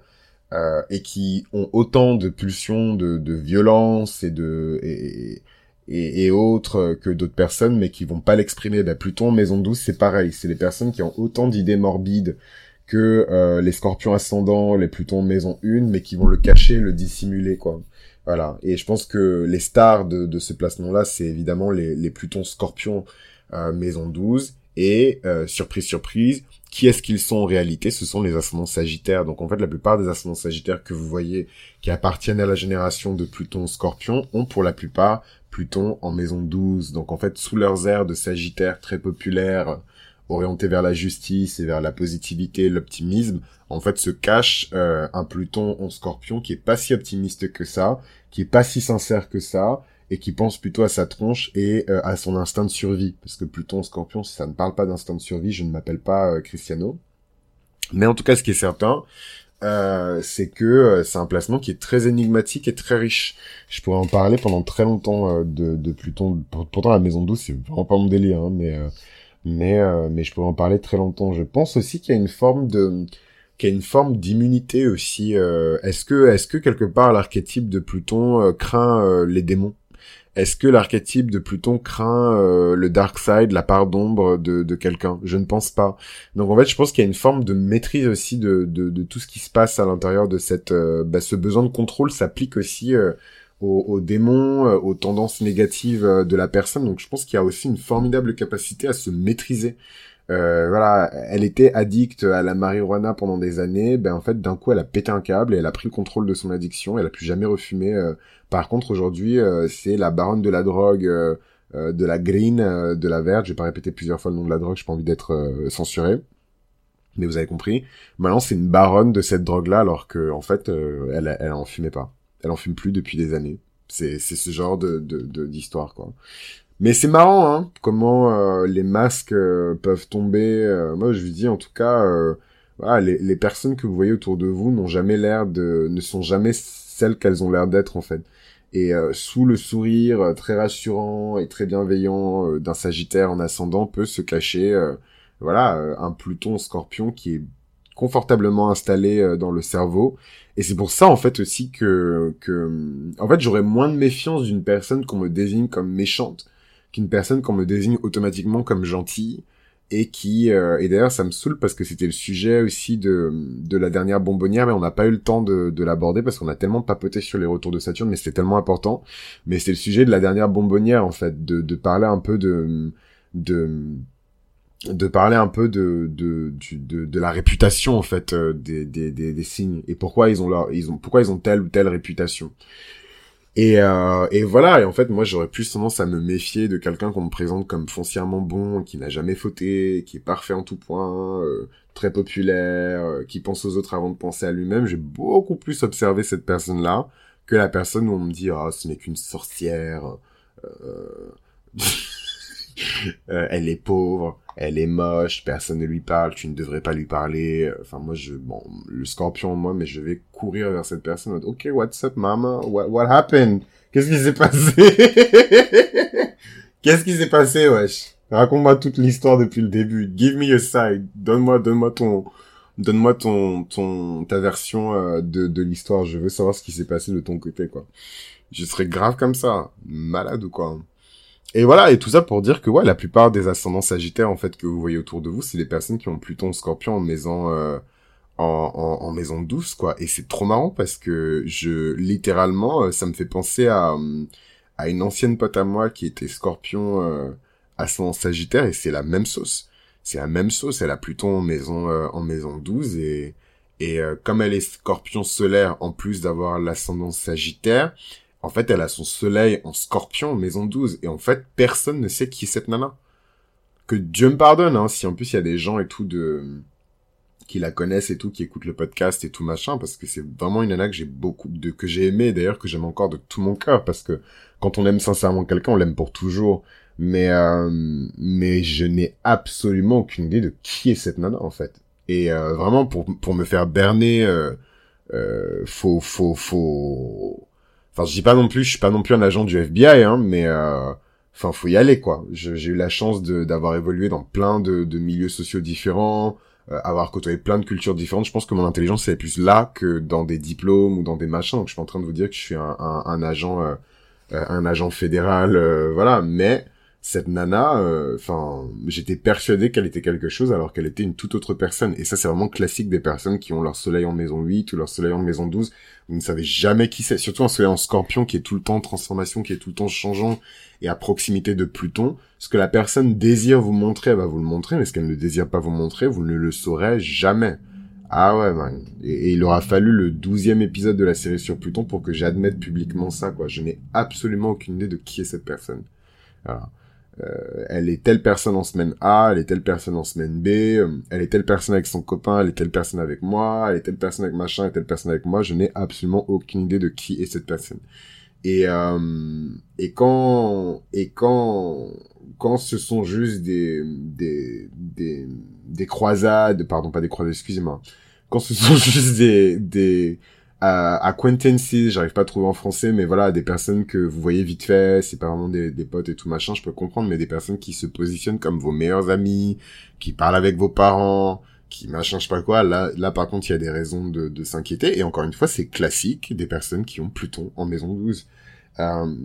S1: et qui ont autant de pulsions de, de violence et de et, et autres que d'autres personnes, mais qui vont pas l'exprimer. Bah, Pluton, Maison douce, c'est pareil. C'est des personnes qui ont autant d'idées morbides que euh, les scorpions ascendants, les Plutons Maison 1, mais qui vont le cacher, le dissimuler, quoi. Voilà. Et je pense que les stars de, de ce placement-là, c'est évidemment les, les Plutons Scorpions euh, Maison 12. Et, euh, surprise, surprise, qui est-ce qu'ils sont en réalité? Ce sont les ascendants sagittaires. Donc en fait, la plupart des ascendants sagittaires que vous voyez qui appartiennent à la génération de Pluton Scorpion ont pour la plupart Pluton en maison 12. Donc en fait, sous leurs airs de Sagittaire très populaires, orientés vers la justice et vers la positivité, l'optimisme, en fait se cache euh, un Pluton en Scorpion qui est pas si optimiste que ça, qui est pas si sincère que ça, et qui pense plutôt à sa tronche et euh, à son instinct de survie. Parce que Pluton Scorpion, ça ne parle pas d'instinct de survie, je ne m'appelle pas euh, Cristiano. Mais en tout cas, ce qui est certain, euh, c'est que euh, c'est un placement qui est très énigmatique et très riche. Je pourrais en parler pendant très longtemps euh, de, de, Pluton. Pourtant, la maison douce, c'est vraiment pas mon délire, hein, mais mais mais je pourrais en parler très longtemps. Je pense aussi qu'il y a une forme de qu'il y a une forme d'immunité aussi. est-ce que est-ce que quelque part l'archétype de Pluton craint les démons? Est-ce que l'archétype de Pluton craint euh, le dark side, la part d'ombre de, quelqu'un? Je ne pense pas. Donc en fait, je pense qu'il y a une forme de maîtrise aussi de, tout ce qui se passe à l'intérieur de cette... Euh, bah, ce besoin de contrôle s'applique aussi euh, aux, démons, aux tendances négatives de la personne. Donc je pense qu'il y a aussi une formidable capacité à se maîtriser. Euh, voilà, elle était addicte à la marijuana pendant des années. Ben en fait, d'un coup, elle a pété un câble et elle a pris le contrôle de son addiction. Elle a plus jamais refumé. Euh. Par contre, aujourd'hui, euh, c'est la baronne de la drogue, de la green, de la verte. J'ai pas répété plusieurs fois le nom de la drogue. J'ai pas envie d'être censuré. Mais vous avez compris. Maintenant, c'est une baronne de cette drogue-là, alors que en fait, elle, elle en fumait pas. Elle en fume plus depuis des années. C'est ce genre de d'histoire quoi. Mais c'est marrant, hein, comment euh, les masques euh, peuvent tomber. Euh, moi, je vous dis en tout cas, voilà, les, les, personnes que vous voyez autour de vous n'ont jamais l'air de, ne sont jamais celles qu'elles ont l'air d'être en fait. Et sous le sourire très rassurant et très bienveillant d'un Sagittaire en ascendant peut se cacher, voilà, un Pluton Scorpion qui est confortablement installé dans le cerveau. Et c'est pour ça en fait aussi que que en fait j'aurais moins de méfiance d'une personne qu'on me désigne comme méchante qu'une personne qu'on me désigne automatiquement comme gentille et qui euh, et d'ailleurs ça me saoule parce que c'était le sujet aussi de de la dernière bonbonnière mais on n'a pas eu le temps de de l'aborder parce qu'on a tellement papoté sur les retours de Saturne mais c'était tellement important. Mais c'était le sujet de la dernière bonbonnière en fait de de parler un peu de de de parler un peu de de de, de la réputation en fait euh, des, des, des, des signes et pourquoi ils ont leur ils ont pourquoi ils ont telle ou telle réputation et, euh, et voilà, et en fait, moi, j'aurais plus tendance à me méfier de quelqu'un qu'on me présente comme foncièrement bon, qui n'a jamais fauté, qui est parfait en tout point, euh, très populaire, euh, qui pense aux autres avant de penser à lui-même. J'ai beaucoup plus observé cette personne-là que la personne où on me dit « Ah, ce n'est qu'une sorcière, *laughs* elle est pauvre » elle est moche, personne ne lui parle, tu ne devrais pas lui parler. Enfin, moi, je, bon, le scorpion, moi, mais je vais courir vers cette personne. Ok, what's up, mama? What, what happened? Qu'est-ce qui s'est passé? *laughs* Qu'est-ce qui s'est passé, wesh? Raconte-moi toute l'histoire depuis le début. Give me your side. Donne-moi, donne-moi ton, donne-moi ton, ton, ta version euh, de, de l'histoire. Je veux savoir ce qui s'est passé de ton côté, quoi. Je serais grave comme ça. Malade ou quoi? Et voilà, et tout ça pour dire que ouais, la plupart des ascendants sagittaires en fait que vous voyez autour de vous, c'est des personnes qui ont Pluton Scorpion en maison euh, en, maison douce quoi. Et c'est trop marrant parce que je littéralement, euh, ça me fait penser à à une ancienne pote à moi qui était Scorpion euh, ascendant Sagittaire et c'est la même sauce. C'est la même sauce. Elle a Pluton en maison euh, en maison 12 et et comme elle est Scorpion solaire en plus d'avoir l'ascendant Sagittaire en fait, elle a son soleil en scorpion, maison 12, et en fait, personne ne sait qui est cette nana. Que Dieu me pardonne, hein, si en plus il y a des gens et tout de qui la connaissent et tout, qui écoutent le podcast et tout machin, parce que c'est vraiment une nana que j'ai beaucoup de que j'ai aimé, d'ailleurs que j'aime encore de tout mon cœur, parce que quand on aime sincèrement quelqu'un, on l'aime pour toujours. Mais euh, mais je n'ai absolument aucune idée de qui est cette nana en fait. Et euh, vraiment pour pour me faire berner, euh, euh, faut faut faut Enfin, je dis pas non plus, je suis pas non plus un agent du FBI, hein, mais euh, enfin, faut y aller quoi. J'ai eu la chance d'avoir évolué dans plein de, de milieux sociaux différents, euh, avoir côtoyé plein de cultures différentes. Je pense que mon intelligence est plus là que dans des diplômes ou dans des machins. Donc, je suis en train de vous dire que je suis un, un, un agent, euh, un agent fédéral, voilà. Mais cette nana, euh, enfin, j'étais persuadé qu'elle était quelque chose alors qu'elle était une toute autre personne. Et ça, c'est vraiment classique des personnes qui ont leur soleil en maison 8 ou leur soleil en maison 12. Vous ne savez jamais qui c'est. Surtout un soleil en scorpion qui est tout le temps en transformation, qui est tout le temps changeant et à proximité de Pluton. Ce que la personne désire vous montrer, elle va vous le montrer, mais ce qu'elle ne désire pas vous montrer, vous ne le saurez jamais. Ah ouais, man. Et, il aura fallu le douzième épisode de la série sur Pluton pour que j'admette publiquement ça, quoi. Je n'ai absolument aucune idée de qui est cette personne. Voilà. Euh, elle est telle personne en semaine A, elle est telle personne en semaine B, euh, elle est telle personne avec son copain, elle est telle personne avec moi, elle est telle personne avec machin, elle est telle personne avec moi, je n'ai absolument aucune idée de qui est cette personne. Et euh, et quand et quand quand ce sont juste des des des des croisades, pardon pas des croisades, excusez-moi, quand ce sont *laughs* juste des des à acquaintances, j'arrive pas à trouver en français, mais voilà, des personnes que vous voyez vite fait, c'est pas vraiment des, des potes et tout machin, je peux comprendre, mais des personnes qui se positionnent comme vos meilleurs amis, qui parlent avec vos parents, qui machin, je sais pas quoi, là, là par contre, il y a des raisons de, de s'inquiéter, et encore une fois, c'est classique des personnes qui ont Pluton en maison 12. Euh,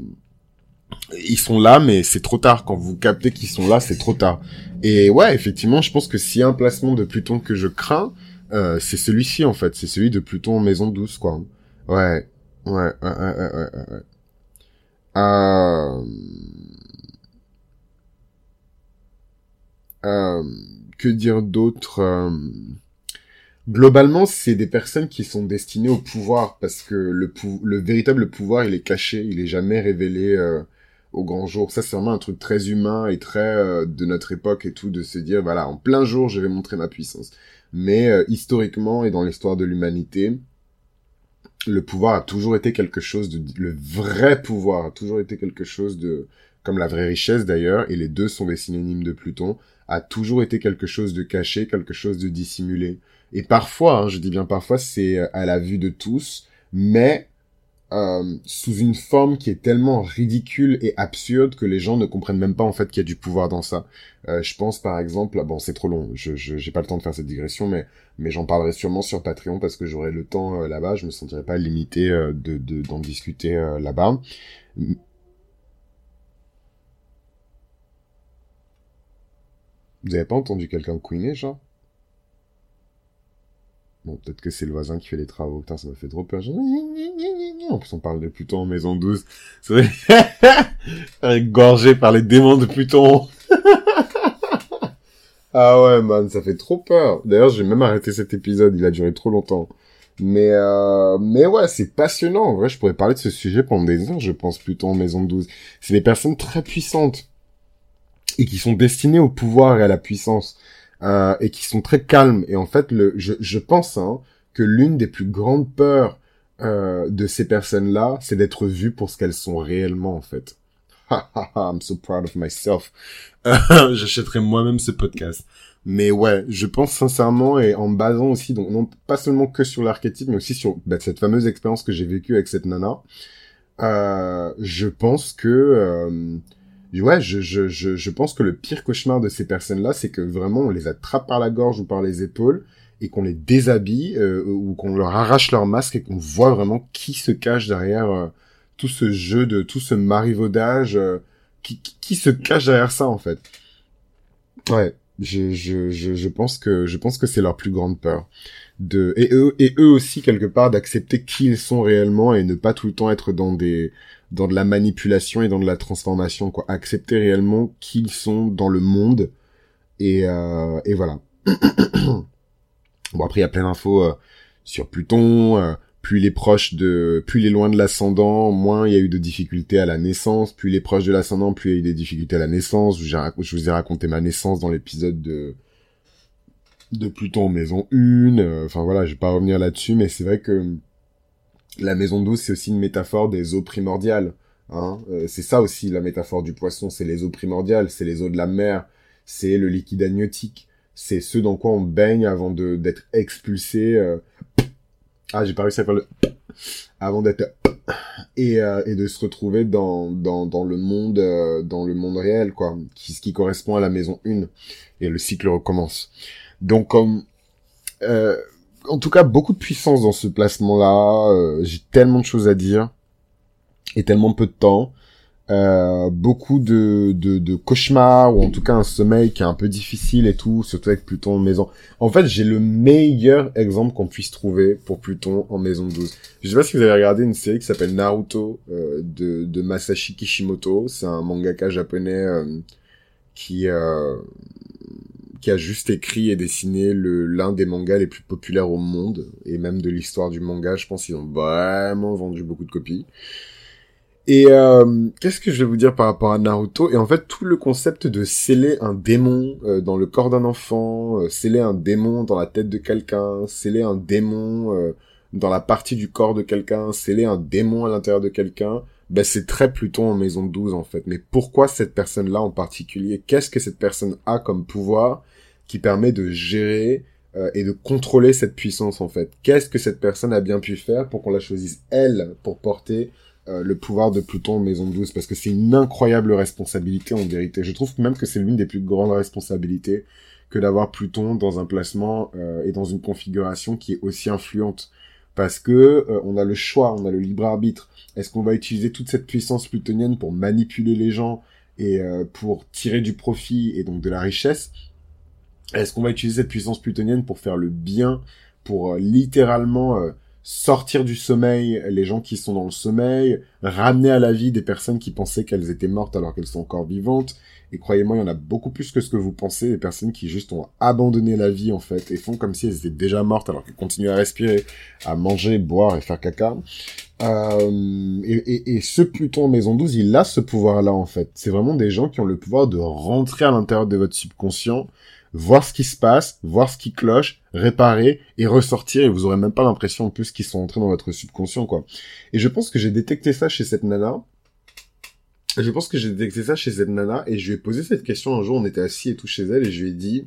S1: ils sont là, mais c'est trop tard. Quand vous captez qu'ils sont là, c'est trop tard. Et ouais, effectivement, je pense que s'il y a un placement de Pluton que je crains, euh, c'est celui-ci en fait, c'est celui de Pluton maison douce quoi. Ouais, ouais, ouais, ouais, ouais, ouais. Euh... Euh... Que dire d'autre euh, Globalement, c'est des personnes qui sont destinées au pouvoir parce que le, le véritable pouvoir, il est caché, il est jamais révélé euh, au grand jour. Ça, c'est vraiment un truc très humain et très de notre époque et tout, de se dire, voilà, en plein jour, je vais montrer ma puissance mais euh, historiquement et dans l'histoire de l'humanité, le pouvoir a toujours été quelque chose de le vrai pouvoir a toujours été quelque chose de comme la vraie richesse d'ailleurs et les deux sont des synonymes de Pluton a toujours été quelque chose de caché quelque chose de dissimulé. Et parfois hein, je dis bien parfois c'est à la vue de tous mais euh, sous une forme qui est tellement ridicule et absurde que les gens ne comprennent même pas en fait qu'il y a du pouvoir dans ça. Euh, je pense par exemple, bon c'est trop long, je j'ai pas le temps de faire cette digression, mais mais j'en parlerai sûrement sur Patreon parce que j'aurai le temps euh, là-bas, je me sentirai pas limité euh, de d'en discuter là-bas. Vous avez pas entendu quelqu'un couiner, genre? Bon, peut-être que c'est le voisin qui fait les travaux. Putain, ça m'a fait trop peur. En plus, on parle de Pluton en maison 12. C'est vrai. Gorgé par les démons de Pluton. *laughs* ah ouais, man, ça fait trop peur. D'ailleurs, j'ai même arrêté cet épisode. Il a duré trop longtemps. Mais, euh, mais ouais, c'est passionnant. En vrai, je pourrais parler de ce sujet pendant des heures, je pense, Pluton en maison 12. C'est des personnes très puissantes. Et qui sont destinées au pouvoir et à la puissance. Euh, et qui sont très calmes. Et en fait, le, je, je pense hein, que l'une des plus grandes peurs euh, de ces personnes-là, c'est d'être vues pour ce qu'elles sont réellement, en fait. I'm so proud of myself. *laughs* J'achèterai moi-même ce podcast. Mais ouais, je pense sincèrement et en basant aussi, donc non pas seulement que sur l'archétype, mais aussi sur bah, cette fameuse expérience que j'ai vécue avec cette nana. Euh, je pense que euh, ouais, je, je, je, je pense que le pire cauchemar de ces personnes-là, c'est que vraiment on les attrape par la gorge ou par les épaules et qu'on les déshabille euh, ou qu'on leur arrache leur masque et qu'on voit vraiment qui se cache derrière euh, tout ce jeu de tout ce marivaudage, euh, qui, qui, se cache derrière ça en fait. Ouais, je, je, je, je pense que je pense que c'est leur plus grande peur de et eux et eux aussi quelque part d'accepter qui ils sont réellement et ne pas tout le temps être dans des dans de la manipulation et dans de la transformation, quoi. Accepter réellement qui ils sont dans le monde. Et, euh, et voilà. *clears throat* bon, après, il y a plein d'infos euh, sur Pluton. Euh, plus il est proche de, plus il est loin de l'ascendant, moins il y a eu de difficultés à la naissance. Plus il est proche de l'ascendant, plus il y a eu des difficultés à la naissance. Je, je vous ai raconté ma naissance dans l'épisode de de Pluton maison 1. Euh, enfin voilà, je vais pas revenir là-dessus, mais c'est vrai que la maison douce, c'est aussi une métaphore des eaux primordiales. Hein euh, c'est ça aussi la métaphore du poisson, c'est les eaux primordiales, c'est les eaux de la mer, c'est le liquide amniotique, c'est ce dans quoi on baigne avant de d'être expulsé. Euh. Ah, j'ai pas réussi à faire le *clears throat* avant d'être *clears throat* et, euh, et de se retrouver dans, dans, dans le monde dans le monde réel quoi, qui, ce qui correspond à la maison 1 et le cycle recommence. Donc comme en tout cas beaucoup de puissance dans ce placement-là. Euh, j'ai tellement de choses à dire et tellement peu de temps. Euh, beaucoup de, de, de, cauchemars ou en tout cas un sommeil qui est un peu difficile et tout, surtout avec Pluton en maison. En fait, j'ai le meilleur exemple qu'on puisse trouver pour Pluton en maison 12. Je sais pas si vous avez regardé une série qui s'appelle Naruto euh, de, de Masashi Kishimoto. C'est un mangaka japonais euh, qui qui a juste écrit et dessiné le l'un des mangas les plus populaires au monde et même de l'histoire du manga. Je pense qu'ils ont vraiment vendu beaucoup de copies. Et euh, qu'est-ce que je vais vous dire par rapport à Naruto? Et en fait, tout le concept de sceller un démon euh, dans le corps d'un enfant, euh, sceller un démon dans la tête de quelqu'un, sceller un démon euh, dans la partie du corps de quelqu'un, sceller un démon à l'intérieur de quelqu'un, ben c'est très Pluton en maison 12 en fait. Mais pourquoi cette personne-là en particulier? Qu'est-ce que cette personne a comme pouvoir qui permet de gérer euh, et de contrôler cette puissance en fait? Qu'est-ce que cette personne a bien pu faire pour qu'on la choisisse elle pour porter euh, le pouvoir de Pluton en Maison 12 parce que c'est une incroyable responsabilité en vérité. Je trouve même que c'est l'une des plus grandes responsabilités que d'avoir Pluton dans un placement euh, et dans une configuration qui est aussi influente parce que on a le choix, on a le libre arbitre. Est-ce qu'on va utiliser toute cette puissance plutonienne pour manipuler les gens et pour tirer du profit et donc de la richesse? Est-ce qu'on va utiliser cette puissance plutonienne pour faire le bien, pour euh, littéralement euh, sortir du sommeil les gens qui sont dans le sommeil, ramener à la vie des personnes qui pensaient qu'elles étaient mortes alors qu'elles sont encore vivantes. Et croyez-moi, il y en a beaucoup plus que ce que vous pensez, des personnes qui juste ont abandonné la vie en fait et font comme si elles étaient déjà mortes alors qu'elles continuent à respirer, à manger, boire et faire caca. Euh, et, et, et, ce Pluton Maison 12, il a ce pouvoir-là en fait. C'est vraiment des gens qui ont le pouvoir de rentrer à l'intérieur de votre subconscient voir ce qui se passe, voir ce qui cloche, réparer et ressortir et vous aurez même pas l'impression en plus qu'ils sont entrés dans votre subconscient quoi. Et je pense que j'ai détecté ça chez cette nana. Je pense que j'ai détecté ça chez cette nana et je lui ai posé cette question un jour, on était assis et tout chez elle et je lui ai dit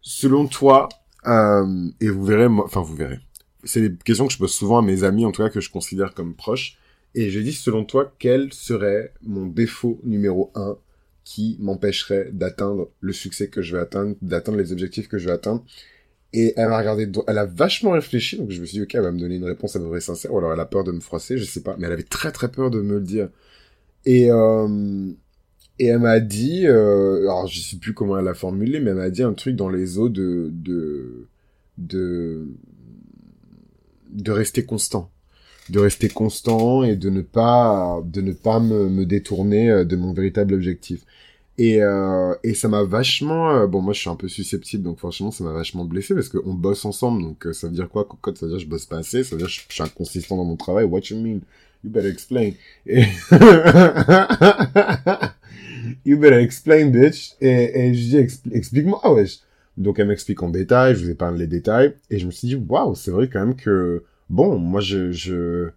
S1: selon toi euh, et vous verrez enfin vous verrez c'est des questions que je pose souvent à mes amis, en tout cas que je considère comme proches. Et je dis, selon toi, quel serait mon défaut numéro un qui m'empêcherait d'atteindre le succès que je vais atteindre, d'atteindre les objectifs que je vais atteindre et elle m'a regardé, elle a vachement réfléchi, donc je me suis dit, ok, elle va me donner une réponse à peu près sincère, ou alors elle a peur de me froisser, je sais pas, mais elle avait très très peur de me le dire. Et, euh, et elle m'a dit, euh, alors je sais plus comment elle a formulé, mais elle m'a dit un truc dans les eaux de, de, de, de rester constant. De rester constant et de ne pas, de ne pas me, me détourner euh, de mon véritable objectif. Et, euh, et ça m'a vachement... Euh, bon, moi, je suis un peu susceptible, donc franchement, ça m'a vachement blessé, parce qu'on bosse ensemble, donc euh, ça veut dire quoi, Cocotte Ça veut dire je bosse pas assez, ça veut dire je, suis inconsistant dans mon travail. What you mean? You better explain. *laughs* You better explain, bitch. Et, et je dis, explique-moi, wesh. Donc, elle m'explique en détail, je vous parlé les détails, et je me suis dit, waouh, c'est vrai quand même que... Bon, moi, je... je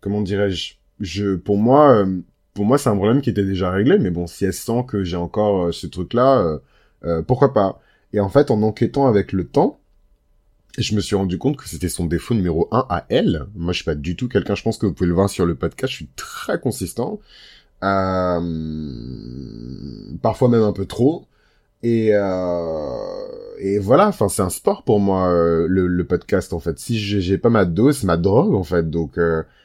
S1: comment dirais-je? Je, pour moi, euh, pour moi, c'est un problème qui était déjà réglé, mais bon, si elle sent que j'ai encore euh, ce truc-là, euh, euh, pourquoi pas? Et en fait, en enquêtant avec le temps, je me suis rendu compte que c'était son défaut numéro un à elle. Moi, je suis pas du tout quelqu'un, je pense que vous pouvez le voir sur le podcast, je suis très consistant. Euh, parfois même un peu trop. Et, et voilà, enfin c'est un sport pour moi le, le, podcast en fait. Si j'ai pas ma dose, c'est ma drogue en fait. Donc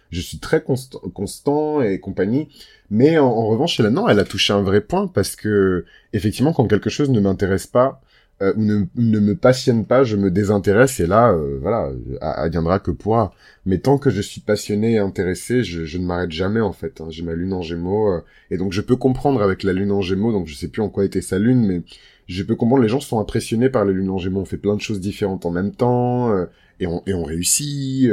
S1: je suis très constant, constant et compagnie. Mais en, revanche, là, non, elle a touché un vrai point parce que effectivement, quand quelque chose ne m'intéresse pas euh, ou ne, ne, me passionne pas, je me désintéresse et là, euh, voilà, adviendra que pourra. Mais tant que je suis passionné et intéressé, je, ne m'arrête jamais en fait. Hein. J'ai ma lune en Gémeaux euh, et donc je peux comprendre avec la lune en Gémeaux. Donc je sais plus en quoi était sa lune, mais je peux comprendre. Les gens sont impressionnés par la lune en Gémeaux. On fait plein de choses différentes en même temps euh, et on et on réussit.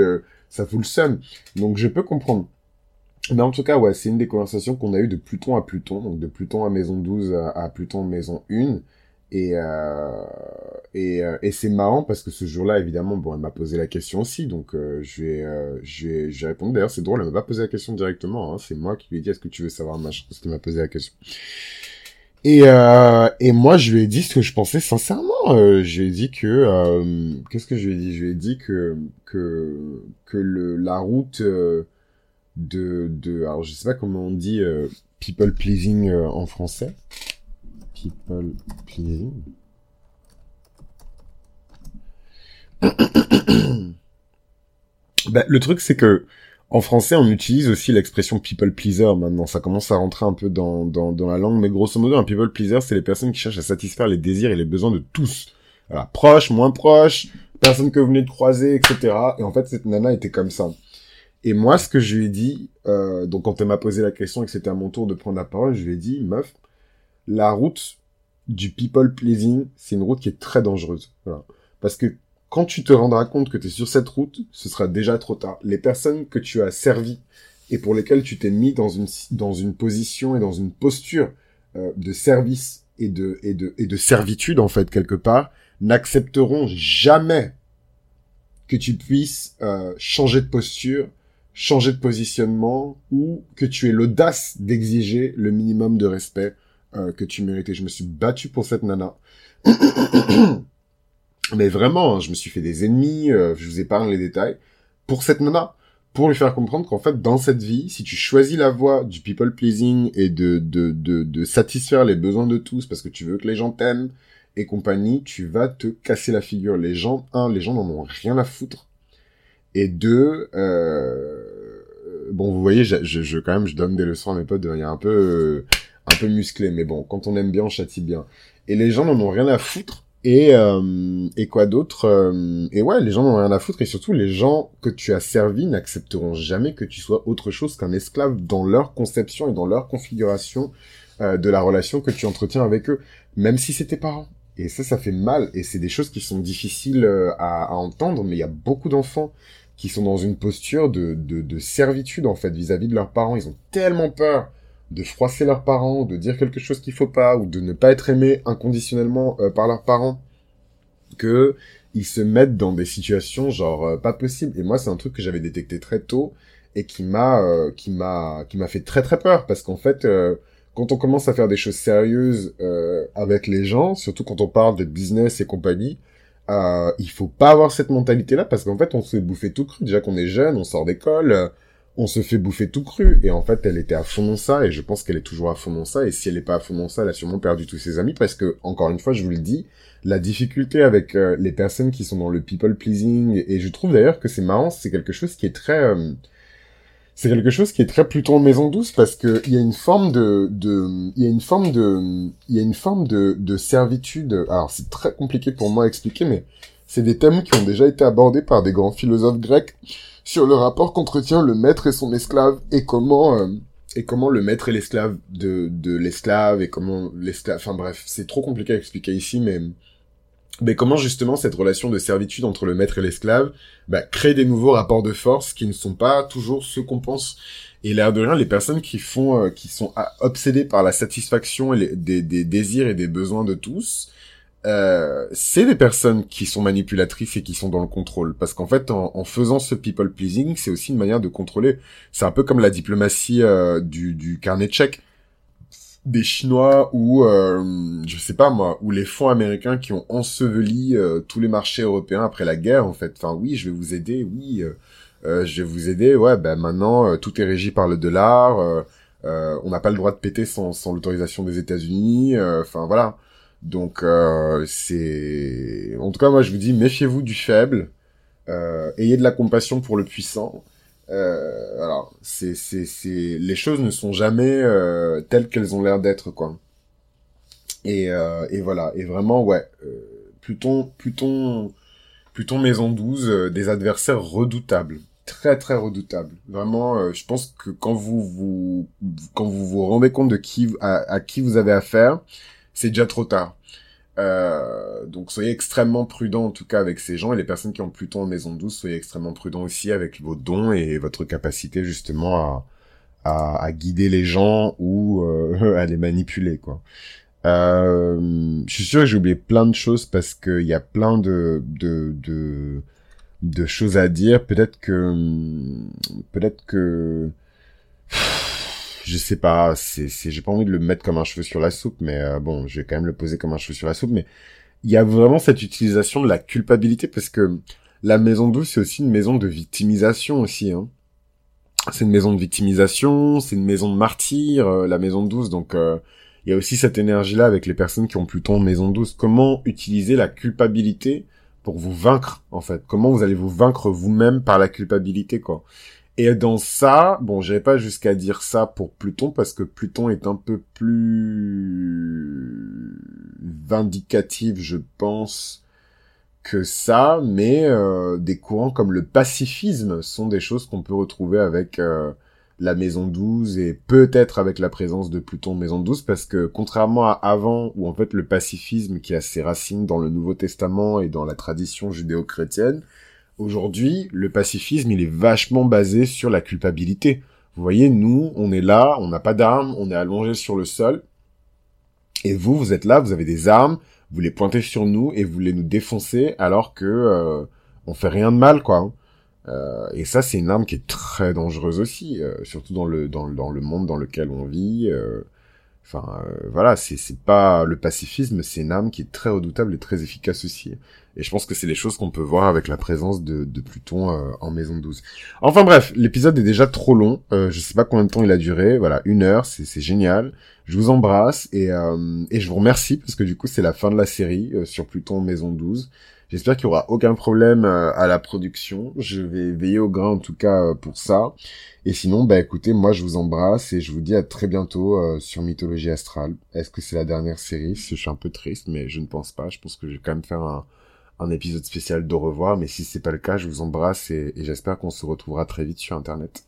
S1: Ça fout le seum. Donc je peux comprendre. Mais en tout cas, ouais, c'est une des conversations qu'on a eues de Pluton à Pluton, donc de Pluton à maison 12 à, à Pluton maison 1. Et, euh, euh, et c'est marrant parce que ce jour-là, évidemment, bon, elle m'a posé la question aussi, donc euh, je vais répondre. D'ailleurs, c'est drôle, elle m'a pas posé la question directement. Hein, c'est moi qui lui ai dit est-ce que tu veux savoir machin parce qu'elle m'a posé la question. Et, euh, et moi, je lui ai dit ce que je pensais sincèrement. Euh, je lui ai dit que euh, qu'est-ce que je lui ai dit? Je lui ai dit que que que le la route de, de alors je sais pas comment on dit euh, people pleasing euh, en français. People pleasing. *coughs* bah, le truc c'est que en français on utilise aussi l'expression people pleaser maintenant. Ça commence à rentrer un peu dans, dans, dans la langue, mais grosso modo un people pleaser c'est les personnes qui cherchent à satisfaire les désirs et les besoins de tous. Voilà, proches, moins proches, personnes que vous venez de croiser, etc. Et en fait cette nana était comme ça. Et moi, ce que je lui ai dit, euh, donc quand elle m'a posé la question et que c'était à mon tour de prendre la parole, je lui ai dit, meuf, la route du people pleasing, c'est une route qui est très dangereuse. Voilà. Parce que quand tu te rendras compte que tu es sur cette route, ce sera déjà trop tard. Les personnes que tu as servies et pour lesquelles tu t'es mis dans une, dans une position et dans une posture euh, de service et de, et, de, et de servitude, en fait, quelque part, n'accepteront jamais que tu puisses euh, changer de posture, changer de positionnement ou que tu aies l'audace d'exiger le minimum de respect euh, que tu méritais. Je me suis battu pour cette nana. *clears throat* Mais vraiment, hein, je me suis fait des ennemis, euh, je vous épargne les détails, pour cette nana. Pour lui faire comprendre qu'en fait, dans cette vie, si tu choisis la voie du people pleasing et de, de, de, de satisfaire les besoins de tous parce que tu veux que les gens t'aiment et compagnie, tu vas te casser la figure. Les gens, un, les gens n'en ont rien à foutre et deux, euh, bon, vous voyez, je, je, quand même, je donne des leçons à mes potes de manière un peu, un peu musclée, mais bon, quand on aime bien, on châtie bien. Et les gens n'en ont rien à foutre. Et, euh, et quoi d'autre euh, Et ouais, les gens n'en ont rien à foutre. Et surtout, les gens que tu as servis n'accepteront jamais que tu sois autre chose qu'un esclave dans leur conception et dans leur configuration euh, de la relation que tu entretiens avec eux, même si c'est tes parents. Et ça, ça fait mal. Et c'est des choses qui sont difficiles à, à entendre, mais il y a beaucoup d'enfants qui sont dans une posture de, de, de servitude en fait vis-à-vis de leurs parents. Ils ont tellement peur de froisser leurs parents, de dire quelque chose qu'il faut pas, ou de ne pas être aimé inconditionnellement euh, par leurs parents, que ils se mettent dans des situations genre euh, pas possible. Et moi, c'est un truc que j'avais détecté très tôt et qui m'a euh, qui m'a qui m'a fait très très peur parce qu'en fait quand on commence à faire des choses sérieuses avec les gens, surtout quand on parle de business et compagnie, euh, il faut pas avoir cette mentalité-là parce qu'en fait, on se fait bouffer tout cru. Déjà qu'on est jeune, on sort d'école, euh, on se fait bouffer tout cru. Et en fait, elle était à fond dans ça et je pense qu'elle est toujours à fond dans ça. Et si elle est pas à fond dans ça, elle a sûrement perdu tous ses amis parce que, encore une fois, je vous le dis, la difficulté avec euh, les personnes qui sont dans le people pleasing et je trouve d'ailleurs que c'est marrant, c'est quelque chose qui est très euh, c'est quelque chose qui est très plutôt maison douce parce que il y a une forme de de il y a une forme de il y a une forme de de servitude. Alors c'est très compliqué pour moi à expliquer mais c'est des thèmes qui ont déjà été abordés par des grands philosophes grecs sur le rapport qu'entretient le maître et son esclave et comment euh, et comment le maître et l'esclave de de l'esclave et comment l'esclave enfin bref, c'est trop compliqué à expliquer ici mais mais comment justement cette relation de servitude entre le maître et l'esclave bah, crée des nouveaux rapports de force qui ne sont pas toujours ceux qu'on pense. Et l'air de rien, les personnes qui font, euh, qui sont obsédées par la satisfaction des, des, désirs et des besoins de tous, euh, c'est des personnes qui sont manipulatrices et qui sont dans le contrôle. Parce qu'en fait, en, en, faisant ce people pleasing, c'est aussi une manière de contrôler. C'est un peu comme la diplomatie euh, du, du carnet de chèques des Chinois ou euh, je sais pas moi, ou les fonds américains qui ont enseveli euh, tous les marchés européens après la guerre en fait. Enfin oui, je vais vous aider, oui, euh, je vais vous aider. Ouais, ben maintenant tout est régi par le dollar. on n'a pas le droit de péter sans, sans l'autorisation des États-Unis. Enfin voilà. Donc c'est, en tout cas moi je vous dis méfiez-vous du faible. ayez de la compassion pour le puissant. Euh, alors, c'est, c'est, c'est, les choses ne sont jamais euh, telles qu'elles ont l'air d'être, quoi. Et, euh, et voilà. Et vraiment, ouais. Euh, Pluton, Pluton, Pluton Maison 12, euh, des adversaires redoutables, très très redoutables. Vraiment, euh, je pense que quand vous vous quand vous vous rendez compte de qui à qui vous avez affaire, c'est déjà trop tard. Euh, donc soyez extrêmement prudent en tout cas avec ces gens et les personnes qui ont Pluton en maison douce, soyez extrêmement prudent aussi avec vos dons et votre capacité justement à, à, guider les gens ou euh, *laughs* à les manipuler quoi. Euh, je suis sûr que j'ai oublié plein de choses parce qu'il y a plein de, de, de, de choses à dire. Peut-être que peut-être que je sais pas, c'est, j'ai pas envie de le mettre comme un cheveu sur la soupe, mais euh, bon, je vais quand même le poser comme un cheveu sur la soupe, mais il y a vraiment cette utilisation de la culpabilité parce que la maison douce, c'est aussi une maison de victimisation aussi, hein. C'est une maison de victimisation, c'est une maison de martyr, euh, la maison douce, donc euh, il y a aussi cette énergie-là avec les personnes qui ont plutôt maison douce. Comment utiliser la culpabilité pour vous vaincre, en fait? Comment vous allez vous vaincre vous-même par la culpabilité, quoi? Et dans ça, bon, j'irai pas jusqu'à dire ça pour Pluton parce que Pluton est un peu plus vindicatif, je pense, que ça, mais euh, des courants comme le pacifisme sont des choses qu'on peut retrouver avec euh, la maison 12 et peut-être avec la présence de Pluton maison 12 parce que contrairement à avant où en fait le pacifisme qui a ses racines dans le Nouveau Testament et dans la tradition judéo-chrétienne, Aujourd'hui, le pacifisme, il est vachement basé sur la culpabilité. Vous voyez, nous, on est là, on n'a pas d'armes, on est allongé sur le sol. Et vous, vous êtes là, vous avez des armes, vous les pointez sur nous et vous voulez nous défoncer alors que euh, on fait rien de mal, quoi. Euh, et ça, c'est une arme qui est très dangereuse aussi, euh, surtout dans le, dans, dans, le monde dans lequel on vit. Euh, Enfin, euh, voilà, c'est pas le pacifisme, c'est une arme qui est très redoutable et très efficace aussi. Et je pense que c'est des choses qu'on peut voir avec la présence de, Pluton euh, en maison 12. Enfin bref, l'épisode est déjà trop long. Euh, je sais pas combien de temps il a duré. Voilà, une heure, c'est génial. Je vous embrasse et euh, et je vous remercie parce que du coup c'est la fin de la série sur Pluton maison 12. J'espère qu'il y aura aucun problème à la production. Je vais veiller au grain en tout cas pour ça. Et sinon, bah écoutez, moi je vous embrasse et je vous dis à très bientôt euh, sur Mythologie Astrale. Est-ce que c'est la dernière série? Je suis un peu triste, mais je ne pense pas. Je pense que je vais quand même faire un, un épisode spécial de revoir. Mais si c'est pas le cas, je vous embrasse et j'espère qu'on se retrouvera très vite sur Internet.